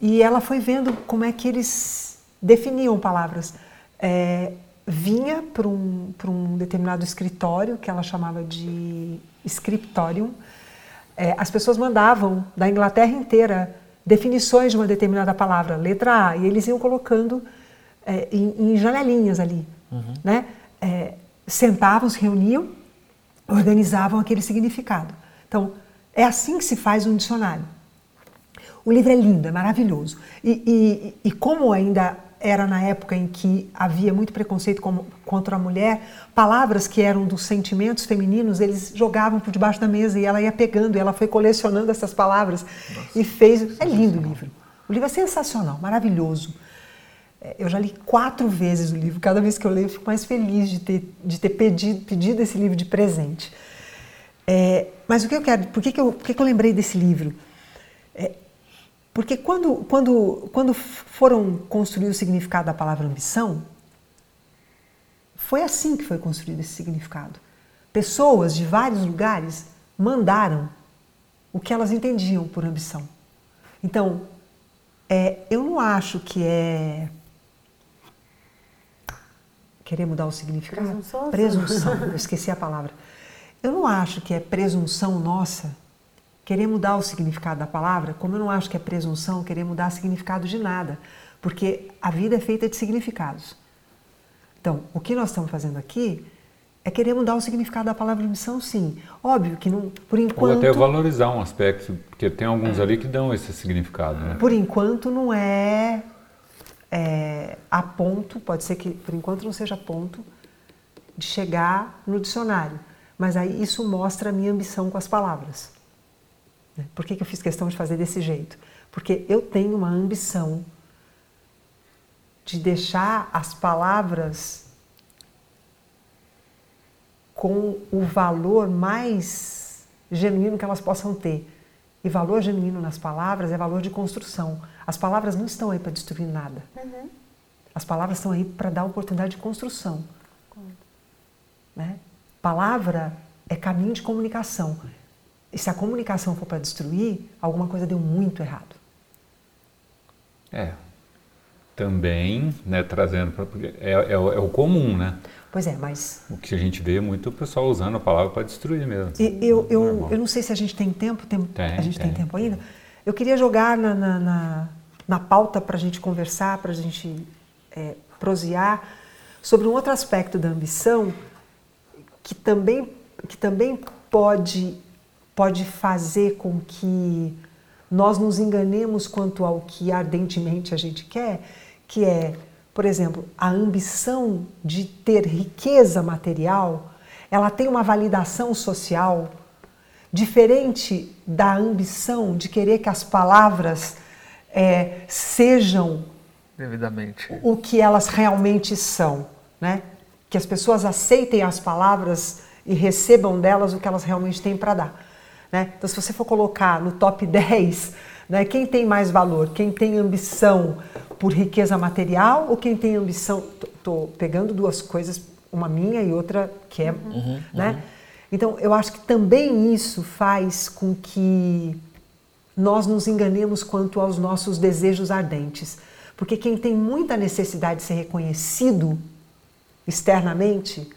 C: E ela foi vendo como é que eles definiam palavras. É, vinha para um, um determinado escritório, que ela chamava de scriptorium. É, as pessoas mandavam da Inglaterra inteira definições de uma determinada palavra, letra A, e eles iam colocando é, em, em, janelinhas ali. Uhum. Né? É, sentavam, se reuniam, organizavam aquele significado. Então, é assim que se faz um dicionário. O livro é lindo, é maravilhoso. E, e, e como ainda era na época em que havia muito preconceito com, contra a mulher, palavras que eram dos sentimentos femininos, eles jogavam por debaixo da mesa e ela ia pegando, e ela foi colecionando essas palavras Nossa, e fez. É lindo o livro. O livro é sensacional, maravilhoso. É, eu já li quatro vezes o livro, cada vez que eu leio eu fico mais feliz de ter, de ter pedido, pedido esse livro de presente. É, mas o que eu quero, por que, que, eu, por que, que eu lembrei desse livro? Porque quando, quando, quando foram construir o significado da palavra ambição, foi assim que foi construído esse significado. Pessoas de vários lugares mandaram o que elas entendiam por ambição. Então, é, eu não acho que é querer mudar o significado.
A: Presunçoso.
C: Presunção. Eu esqueci a palavra. Eu não acho que é presunção nossa querer mudar o significado da palavra, como eu não acho que é presunção querer mudar o significado de nada, porque a vida é feita de significados. Então, o que nós estamos fazendo aqui é querer mudar o significado da palavra missão, sim. Óbvio que não, por enquanto.
B: Ou até valorizar um aspecto, porque tem alguns é. ali que dão esse significado, né?
C: Por enquanto não é, é a ponto, pode ser que por enquanto não seja a ponto de chegar no dicionário, mas aí isso mostra a minha ambição com as palavras. Por que, que eu fiz questão de fazer desse jeito? Porque eu tenho uma ambição de deixar as palavras com o valor mais genuíno que elas possam ter. E valor genuíno nas palavras é valor de construção. As palavras não estão aí para destruir nada. Uhum. As palavras estão aí para dar oportunidade de construção. Né? Palavra é caminho de comunicação. E se a comunicação for para destruir, alguma coisa deu muito errado.
B: É. Também, né, trazendo para. É, é, é, o comum, né?
C: Pois é, mas.
B: O que a gente vê é muito o pessoal usando a palavra para destruir mesmo.
C: E, eu, eu, eu não sei se a gente tem tempo, tem, tem a gente tem, tem tempo ainda. Eu queria jogar na, na, na, na pauta para a gente conversar, para a gente é, prosear sobre um outro aspecto da ambição que também, que também pode pode fazer com que nós nos enganemos quanto ao que ardentemente a gente quer, que é, por exemplo, a ambição de ter riqueza material, ela tem uma validação social diferente da ambição de querer que as palavras é, sejam
D: devidamente
C: o que elas realmente são, né? Que as pessoas aceitem as palavras e recebam delas o que elas realmente têm para dar. Né? Então, se você for colocar no top 10, né, quem tem mais valor? Quem tem ambição por riqueza material ou quem tem ambição. Estou pegando duas coisas, uma minha e outra que é. Uhum, né? Uhum. Então, eu acho que também isso faz com que nós nos enganemos quanto aos nossos desejos ardentes. Porque quem tem muita necessidade de ser reconhecido externamente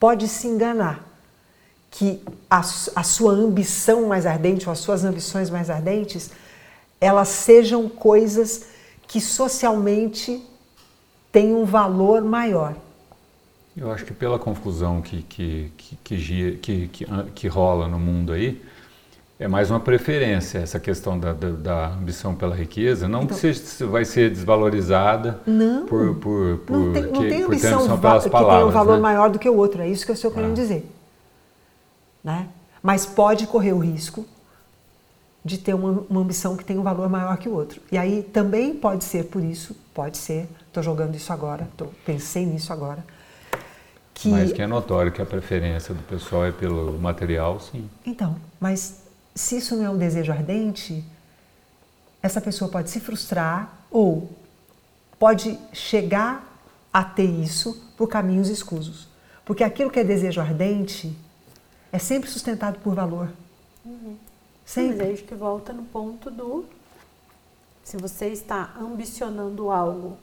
C: pode se enganar que a, a sua ambição mais ardente ou as suas ambições mais ardentes elas sejam coisas que socialmente têm um valor maior.
B: Eu acho que pela confusão que, que, que, que, que, que rola no mundo aí, é mais uma preferência essa questão da, da, ambição pela riqueza, não então, que seja, vai ser desvalorizada
C: não,
B: por, por, por,
C: não tem, não que, tem ambição pelas palavras, que tem um valor né? maior do que o outro, é isso que eu estou querendo ah. dizer né? Mas pode correr o risco de ter uma, uma, ambição que tem um valor maior que o outro. E aí também pode ser por isso, pode ser, estou jogando isso agora, tô, pensei nisso agora.
B: Que... Mas que é notório que a preferência do pessoal é pelo material, sim.
C: Então, mas se isso não é um desejo ardente, essa pessoa pode se frustrar ou pode chegar a ter isso por caminhos escusos. Porque aquilo que é desejo ardente é sempre sustentado por valor.
A: Uhum.
C: Sempre.
A: Mas aí que volta no ponto do se você está ambicionando algo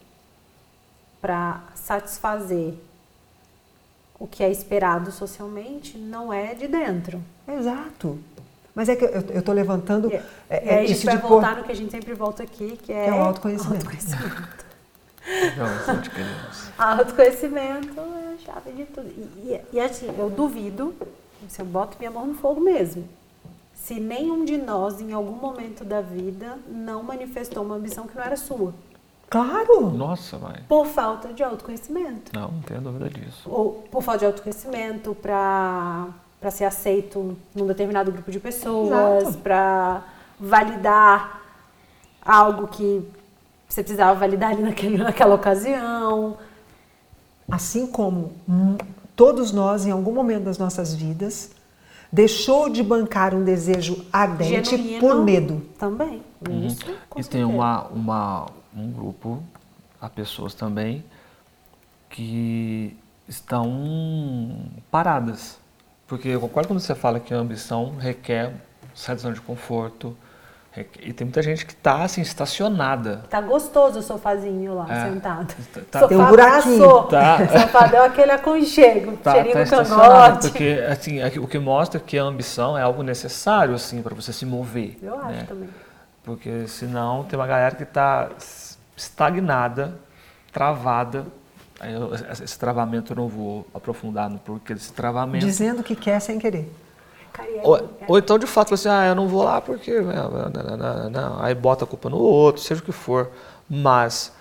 A: para satisfazer o que é esperado socialmente, não é de dentro.
C: Exato. Mas é que eu estou levantando.
A: E,
C: é,
A: e aí
C: é
A: a gente
C: isso
A: vai voltar
C: pôr-
A: no que a gente sempre volta aqui, que é,
C: Que é o autoconhecimento.
A: autoconhecimento.
D: Não.
A: Autoconhecimento é a chave de tudo. E, e- e assim, eu duvido, se eu boto minha mão no fogo mesmo, se nenhum de nós, em algum momento da vida, não manifestou uma ambição que não era sua,
C: Claro!
D: Nossa, mãe.
A: por falta de autoconhecimento.
D: Não, não tenho dúvida disso.
A: Ou por falta de autoconhecimento, para para ser aceito num determinado grupo de pessoas, para validar algo que você precisava validar ali naquele, naquela ocasião.
C: Assim como todos nós, em algum momento das nossas vidas, deixou de bancar um desejo ardente
A: Genuíno
C: por medo.
A: Também. Isso, com
D: e tem uma, uma, um grupo, há pessoas também, que estão paradas. Porque eu concordo quando você fala que a ambição requer zona de conforto. Requer- E tem muita gente que está assim, estacionada.
A: Tá gostoso o sofazinho lá,
D: É.
A: sentado.
D: Tá- tá-
A: Sofá
C: Tem um buraquinho.
D: Tá.
A: O sofá deu aquele aconchego.
D: Tá,
A: cheirinho
D: tá
A: cangote.
D: porque assim, é o que mostra que a ambição é algo necessário assim para você se mover.
A: Eu acho
D: né?
A: também.
D: Porque senão tem uma galera que está estagnada, travada. Esse travamento eu não vou aprofundar no porquê desse travamento.
C: Dizendo que quer sem querer.
D: Ou,
A: é.
D: ou então de fato assim, ah, eu não vou lá porque. né, Não, não, não, não. Aí bota a culpa no outro, seja o que for. Mas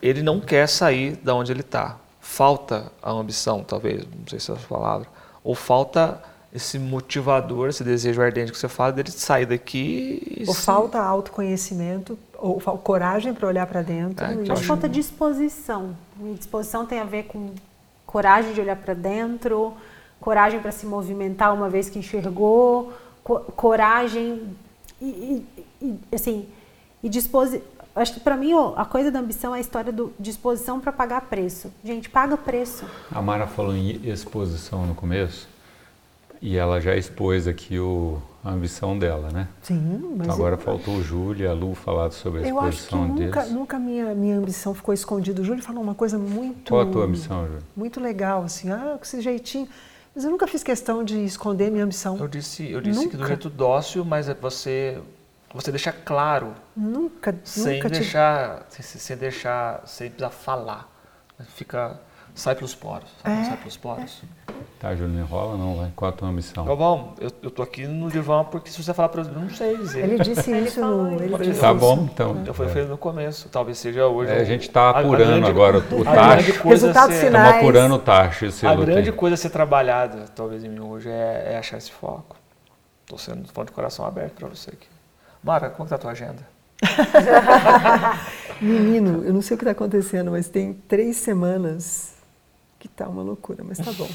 D: ele não quer sair da onde ele está. Falta a ambição, talvez, não sei se é essa palavra. Ou falta esse motivador, esse desejo ardente que você fala dele sair daqui e
C: Ou
D: se-
C: falta autoconhecimento, ou coragem para olhar para dentro.
D: É,
C: e-
A: Acho que falta disposição. E disposição tem a ver com coragem de olhar para dentro, coragem para se movimentar uma vez que enxergou, co- coragem e, e- e, assim e disposi Acho que para mim ó, a coisa da ambição é a história do disposição para pagar preço. Gente, paga preço.
B: A Mara falou em exposição no começo e ela já expôs aqui o, a ambição dela, né?
C: Sim, mas
B: Então agora
C: eu,
B: faltou o Júlio e a Lu falar sobre a
C: eu acho que
B: exposição
C: nunca,
B: deles.
C: nunca minha, minha ambição ficou escondida. O Júlio falou uma coisa muito.
B: Qual a tua ambição, Júlio?
C: Muito legal, assim, ah, com esse jeitinho. Mas eu nunca fiz questão de esconder minha ambição.
D: Eu disse, eu disse que do jeito dócil, mas é você você deixa claro,
C: Nunca,
D: sem
C: nunca
D: deixar, sem, sem deixar, sem precisar falar. Fica sai pelos poros, sabe?
C: É,
D: sai pelos poros.
B: Tá, Júlio, não enrola não, vai. Qual a tua ambição?
D: Galvão, eu, eu tô aqui no divã porque se você falar para eu não sei dizer.
C: Ele disse
A: Ele
C: isso
A: falou
C: no. Ele
D: Tá
C: disse
B: Tá
C: isso.
B: bom, então.
D: Eu falei, falei no começo, talvez seja hoje.
B: É, a gente tá
D: a- a
B: apurando
D: grande-
B: agora o tacho.
C: Resultados
D: a ser-
C: finais.
B: Estamos apurando o tacho,
D: A grande
B: tem.
D: coisa a ser trabalhada, talvez em mim hoje, é, é achar esse foco. Tô sendo falando de coração aberto para você aqui. Mara, como que tá a tua agenda?
C: Menino, eu não sei o que está acontecendo, mas tem três semanas que tá uma loucura, mas tá bom.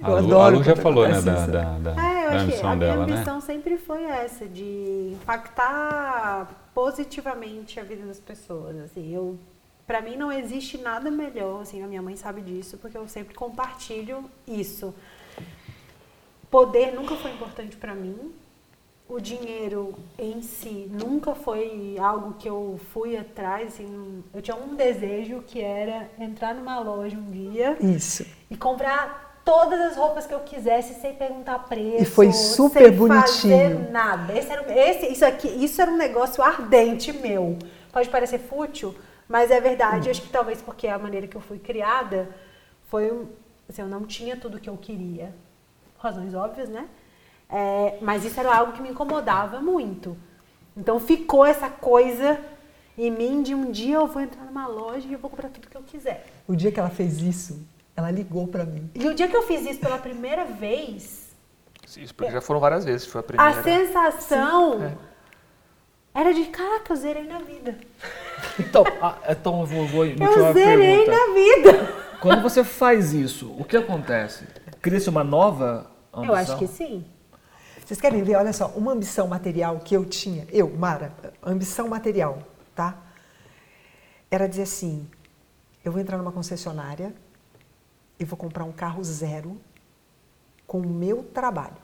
B: A
C: Eu
B: Lu,
C: adoro
B: a Lu já falou, né, da, da, da,
A: É, eu
B: da ambição
A: a minha
B: dela, né?
A: ambição sempre foi essa, de impactar positivamente a vida das pessoas. Assim, eu, para mim não existe nada melhor, assim, a minha mãe sabe disso, porque eu sempre compartilho isso. Poder nunca foi importante para mim. O dinheiro em si nunca foi algo que eu fui atrás. Assim, eu tinha um desejo que era entrar numa loja um dia
C: Isso.
A: e comprar todas as roupas que eu quisesse sem perguntar preço.
C: E foi super
A: sem
C: bonitinho.
A: Fazer nada. Esse era, esse, isso aqui, isso era um negócio ardente meu. Pode parecer fútil, mas é verdade. Acho que talvez porque a maneira que eu fui criada foi assim, eu não tinha tudo que eu queria, razões óbvias, né? É, mas isso era algo que me incomodava muito. Então ficou essa coisa em mim de um dia eu vou entrar numa loja e eu vou comprar tudo que eu quiser.
C: O dia que ela fez isso, ela ligou para mim.
A: E o dia que eu fiz isso pela primeira vez,
D: Isso porque já foram várias vezes, foi a
A: a
D: primeira.
A: sensação
D: É.
A: era de, caraca, eu zerei na vida.
D: Então, ah, então eu vou, vou
A: Eu zerei
D: pergunta.
A: na vida.
D: Quando você faz isso, o que acontece? Cria-se uma nova ambição?
A: Eu acho que sim.
C: Vocês querem ver? Olha só, uma ambição material que eu tinha, eu, Mara, ambição material, tá? Era dizer assim: eu vou entrar numa concessionária e vou comprar um carro zero com o meu trabalho.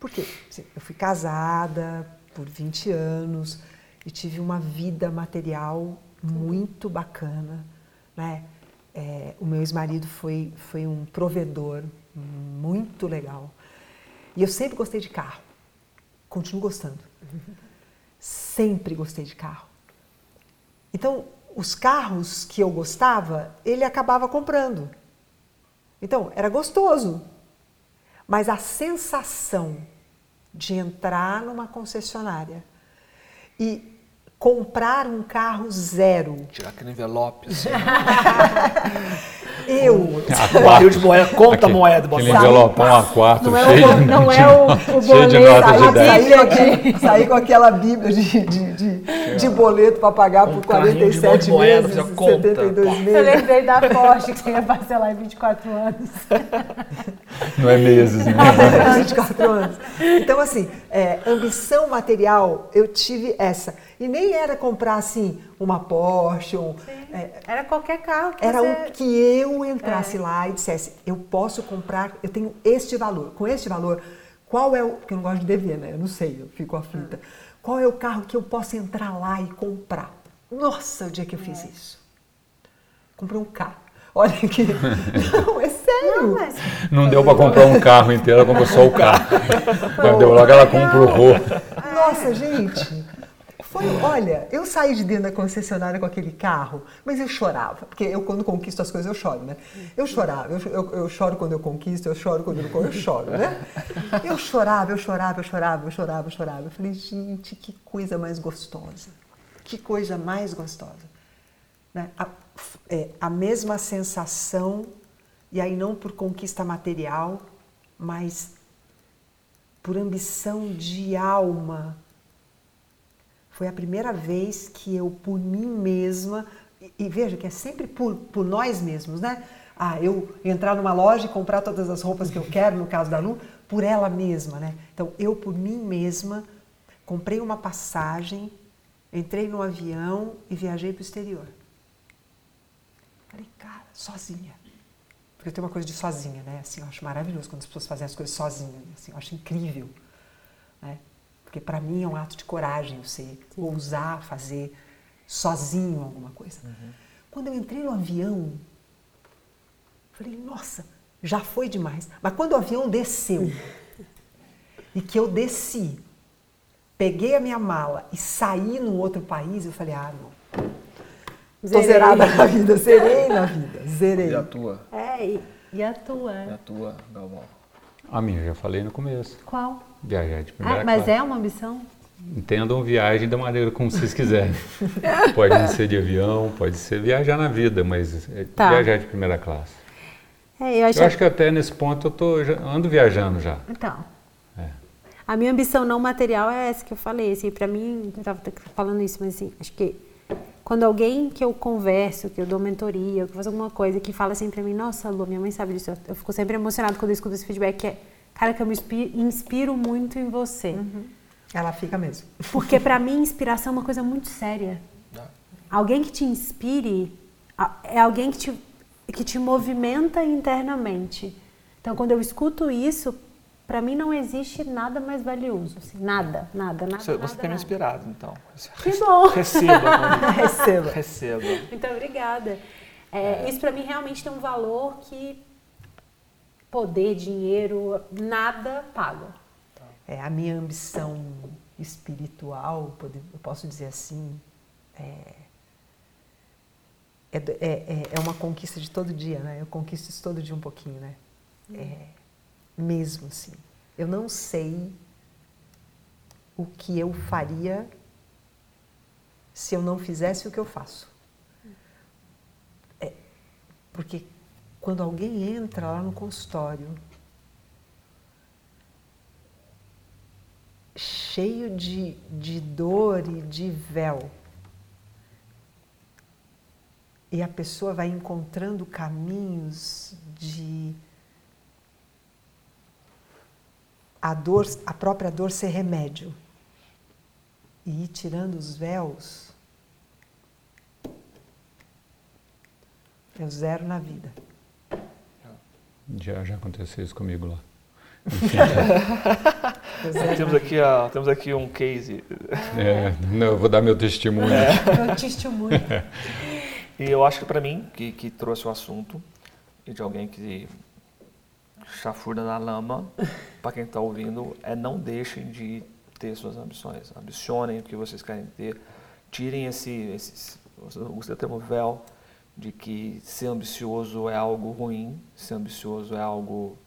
C: Por quê? Assim, eu fui casada por 20 anos e tive uma vida material muito bacana, né? É, o meu ex-marido foi, foi um provedor muito legal. E eu sempre gostei de carro. Continuo gostando. Sempre gostei de carro. Então, os carros que eu gostava, ele acabava comprando. Então, era gostoso. Mas a sensação de entrar numa concessionária e comprar um carro zero.
D: Tirar aquele envelope assim.
C: Eu.
D: Barril de moeda, conta a moeda.
B: Aquele
D: botar.
B: envelopão A4
A: Não é
B: cheio,
A: o,
B: de-
A: não é o, o
B: cheio de
A: boleto,
B: nota de
A: a
B: 10.
A: Bíblia aqui.
C: Saí com aquela Bíblia de, de, de, de boleto para pagar
D: Um
C: por
D: carrinho de
C: 47
D: moeda,
C: meses,
D: conta.
C: 72
A: Eu
C: meses.
A: lembrei da Porsche que você ia parcelar em 24 anos.
B: Não é meses, né?
C: 24 anos. Então, assim, é, ambição material, eu tive essa. E nem era comprar, assim, uma Porsche, um, é,
A: Era qualquer carro que
C: era
A: você...
C: o que eu entrasse lá e dissesse, eu posso comprar, eu tenho este valor. Com este valor, qual é o. Porque eu não gosto de dever, né? Eu não sei, eu fico aflita. Qual é o carro que eu posso entrar lá e comprar? Nossa, o dia que eu fiz isso. Comprei um carro. Olha que. Não, é sério.
A: Não, mas
B: Não deu para comprar um carro inteiro, ela comprou só o carro. Quando deu logo, ela comprou.
C: Nossa, gente. Foi, olha, eu saí de dentro da concessionária com aquele carro, mas eu chorava, porque eu quando conquisto as coisas eu choro, né? Eu chorava, eu, eu, eu choro quando eu conquisto, eu choro quando eu eu choro, né? Eu chorava, eu chorava, eu chorava, eu chorava, eu chorava. Eu falei, gente, que coisa mais gostosa, que coisa mais gostosa. Né? A, é, a mesma sensação, e aí não por conquista material, mas por ambição de alma. Foi a primeira vez que eu, por mim mesma, e, e veja que é sempre por, por nós mesmos, né? Ah, eu entrar numa loja e comprar todas as roupas que eu quero, no caso da Lu, por ela mesma, né? Então, eu, por mim mesma, comprei uma passagem, entrei no avião e viajei para o exterior. Falei, cara, sozinha. Porque eu tenho uma coisa de sozinha, né? Assim, eu acho maravilhoso quando as pessoas fazem as coisas sozinhas. Assim, eu acho incrível. Né? Porque para mim é um ato de coragem você ousar fazer sozinho alguma coisa. Quando eu entrei no avião, falei, nossa, já foi demais. Mas quando o avião desceu e que eu desci, peguei a minha mala e saí num outro país, eu falei, ah, não. Tô
A: Zerei.
C: zerada na vida, zerei na vida, zerei.
D: E a tua?
A: É, e, e a tua?
D: E a tua, Galvão?
B: A minha, eu já falei no começo.
A: Qual?
B: Viajar de primeira
A: Ah, mas
B: classe.
A: é uma ambição?
B: Entendam viagem da maneira como vocês quiserem. pode ser de avião, pode ser viajar na vida, mas é
A: Tá.
B: viajar de primeira classe.
A: É, eu acho,
B: Eu acho que até nesse ponto eu tô, já- ando viajando já.
A: Então,
B: É.
A: a minha ambição não material é essa que eu falei. Assim, pra mim, eu tava até falando isso, mas assim, acho que quando alguém que eu converso, que eu dou mentoria, que eu faço alguma coisa, que fala assim pra mim, nossa, Lu, minha mãe sabe disso, eu, eu fico sempre emocionada quando eu escuto esse feedback, que é, cara, que eu me inspi- inspiro muito em você.
C: Ela fica mesmo.
A: Porque pra mim, inspiração é uma coisa muito séria. Alguém que te inspire é alguém que te, que te movimenta internamente. Então, quando eu escuto isso, pra mim não existe nada mais valioso. assim, nada, nada, nada.
D: Você,
A: nada,
D: tem me
A: nada.
D: inspirado, então.
A: Que bom!
D: Receba.
C: Receba.
D: Receba.
A: Muito obrigada. É, Isso pra mim realmente tem um valor que poder, dinheiro, nada paga.
C: É, a minha ambição espiritual, eu posso dizer assim, é, é, é, é- é uma conquista de todo dia, né? Eu conquisto isso todo dia um pouquinho, né? É, mesmo assim. Eu não sei o que eu faria se eu não fizesse o que eu faço. É, porque quando alguém entra lá no consultório cheio de, de dor e de véu. E a pessoa vai encontrando caminhos de a dor, a própria dor ser remédio. E ir tirando os véus. É o zero na vida.
B: Já, já aconteceu isso comigo lá.
D: É, temos, aqui, ó, temos aqui um case.
B: É, não, eu vou dar meu testemunho.
A: É. Meu testemunho.
D: E eu acho que para mim, que, que trouxe o assunto, e de alguém que chafurda na lama, para quem está ouvindo, é não deixem de ter suas ambições. Ambicionem o que vocês querem ter. Tirem esse, esse eu gostei do termo véu, de que ser ambicioso é algo ruim, ser ambicioso é algo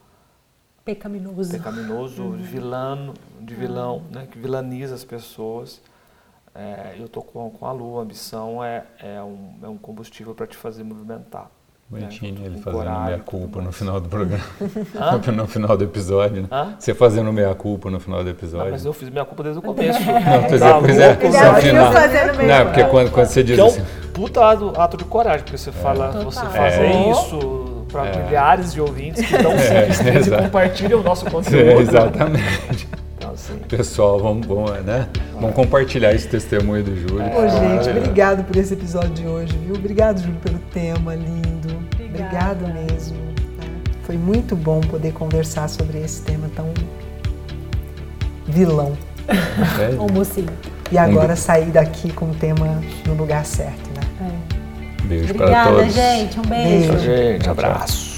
A: pecaminoso,
D: pecaminoso uhum. vilano, de vilão, uhum. né, que vilaniza as pessoas. É, eu tô com, com a lua, a ambição é, é, um, é um combustível para te fazer movimentar.
B: Bonitinho né? ele fazendo coragem, meia culpa no final do programa. no final do episódio, né?
D: Hã?
B: Você fazendo meia culpa no final do episódio. Ah,
D: mas eu fiz meia culpa desde o começo.
B: não, pois é, pois é. Ele no final. Não, porque quando, quando você diz
D: que
B: assim.
D: É um puta ato, de coragem, porque você fala, Total. você fazer é. isso para é. milhares de ouvintes que dão é, cinco e compartilham o nosso conteúdo.
B: É, exatamente. Assim. Pessoal, vamos, vamos, né? vamos compartilhar esse testemunho do Júlio. É.
C: Ô, gente, obrigado por esse episódio de hoje, viu? Obrigado, Júlio, pelo tema lindo. Obrigado mesmo. Né? Foi muito bom poder conversar sobre esse tema tão vilão.
A: É. Ou mocinho.
C: E agora sair daqui com o tema no lugar certo,
B: Beijo para todos.
A: Obrigada, gente. Um beijo.
D: beijo gente. Abraço.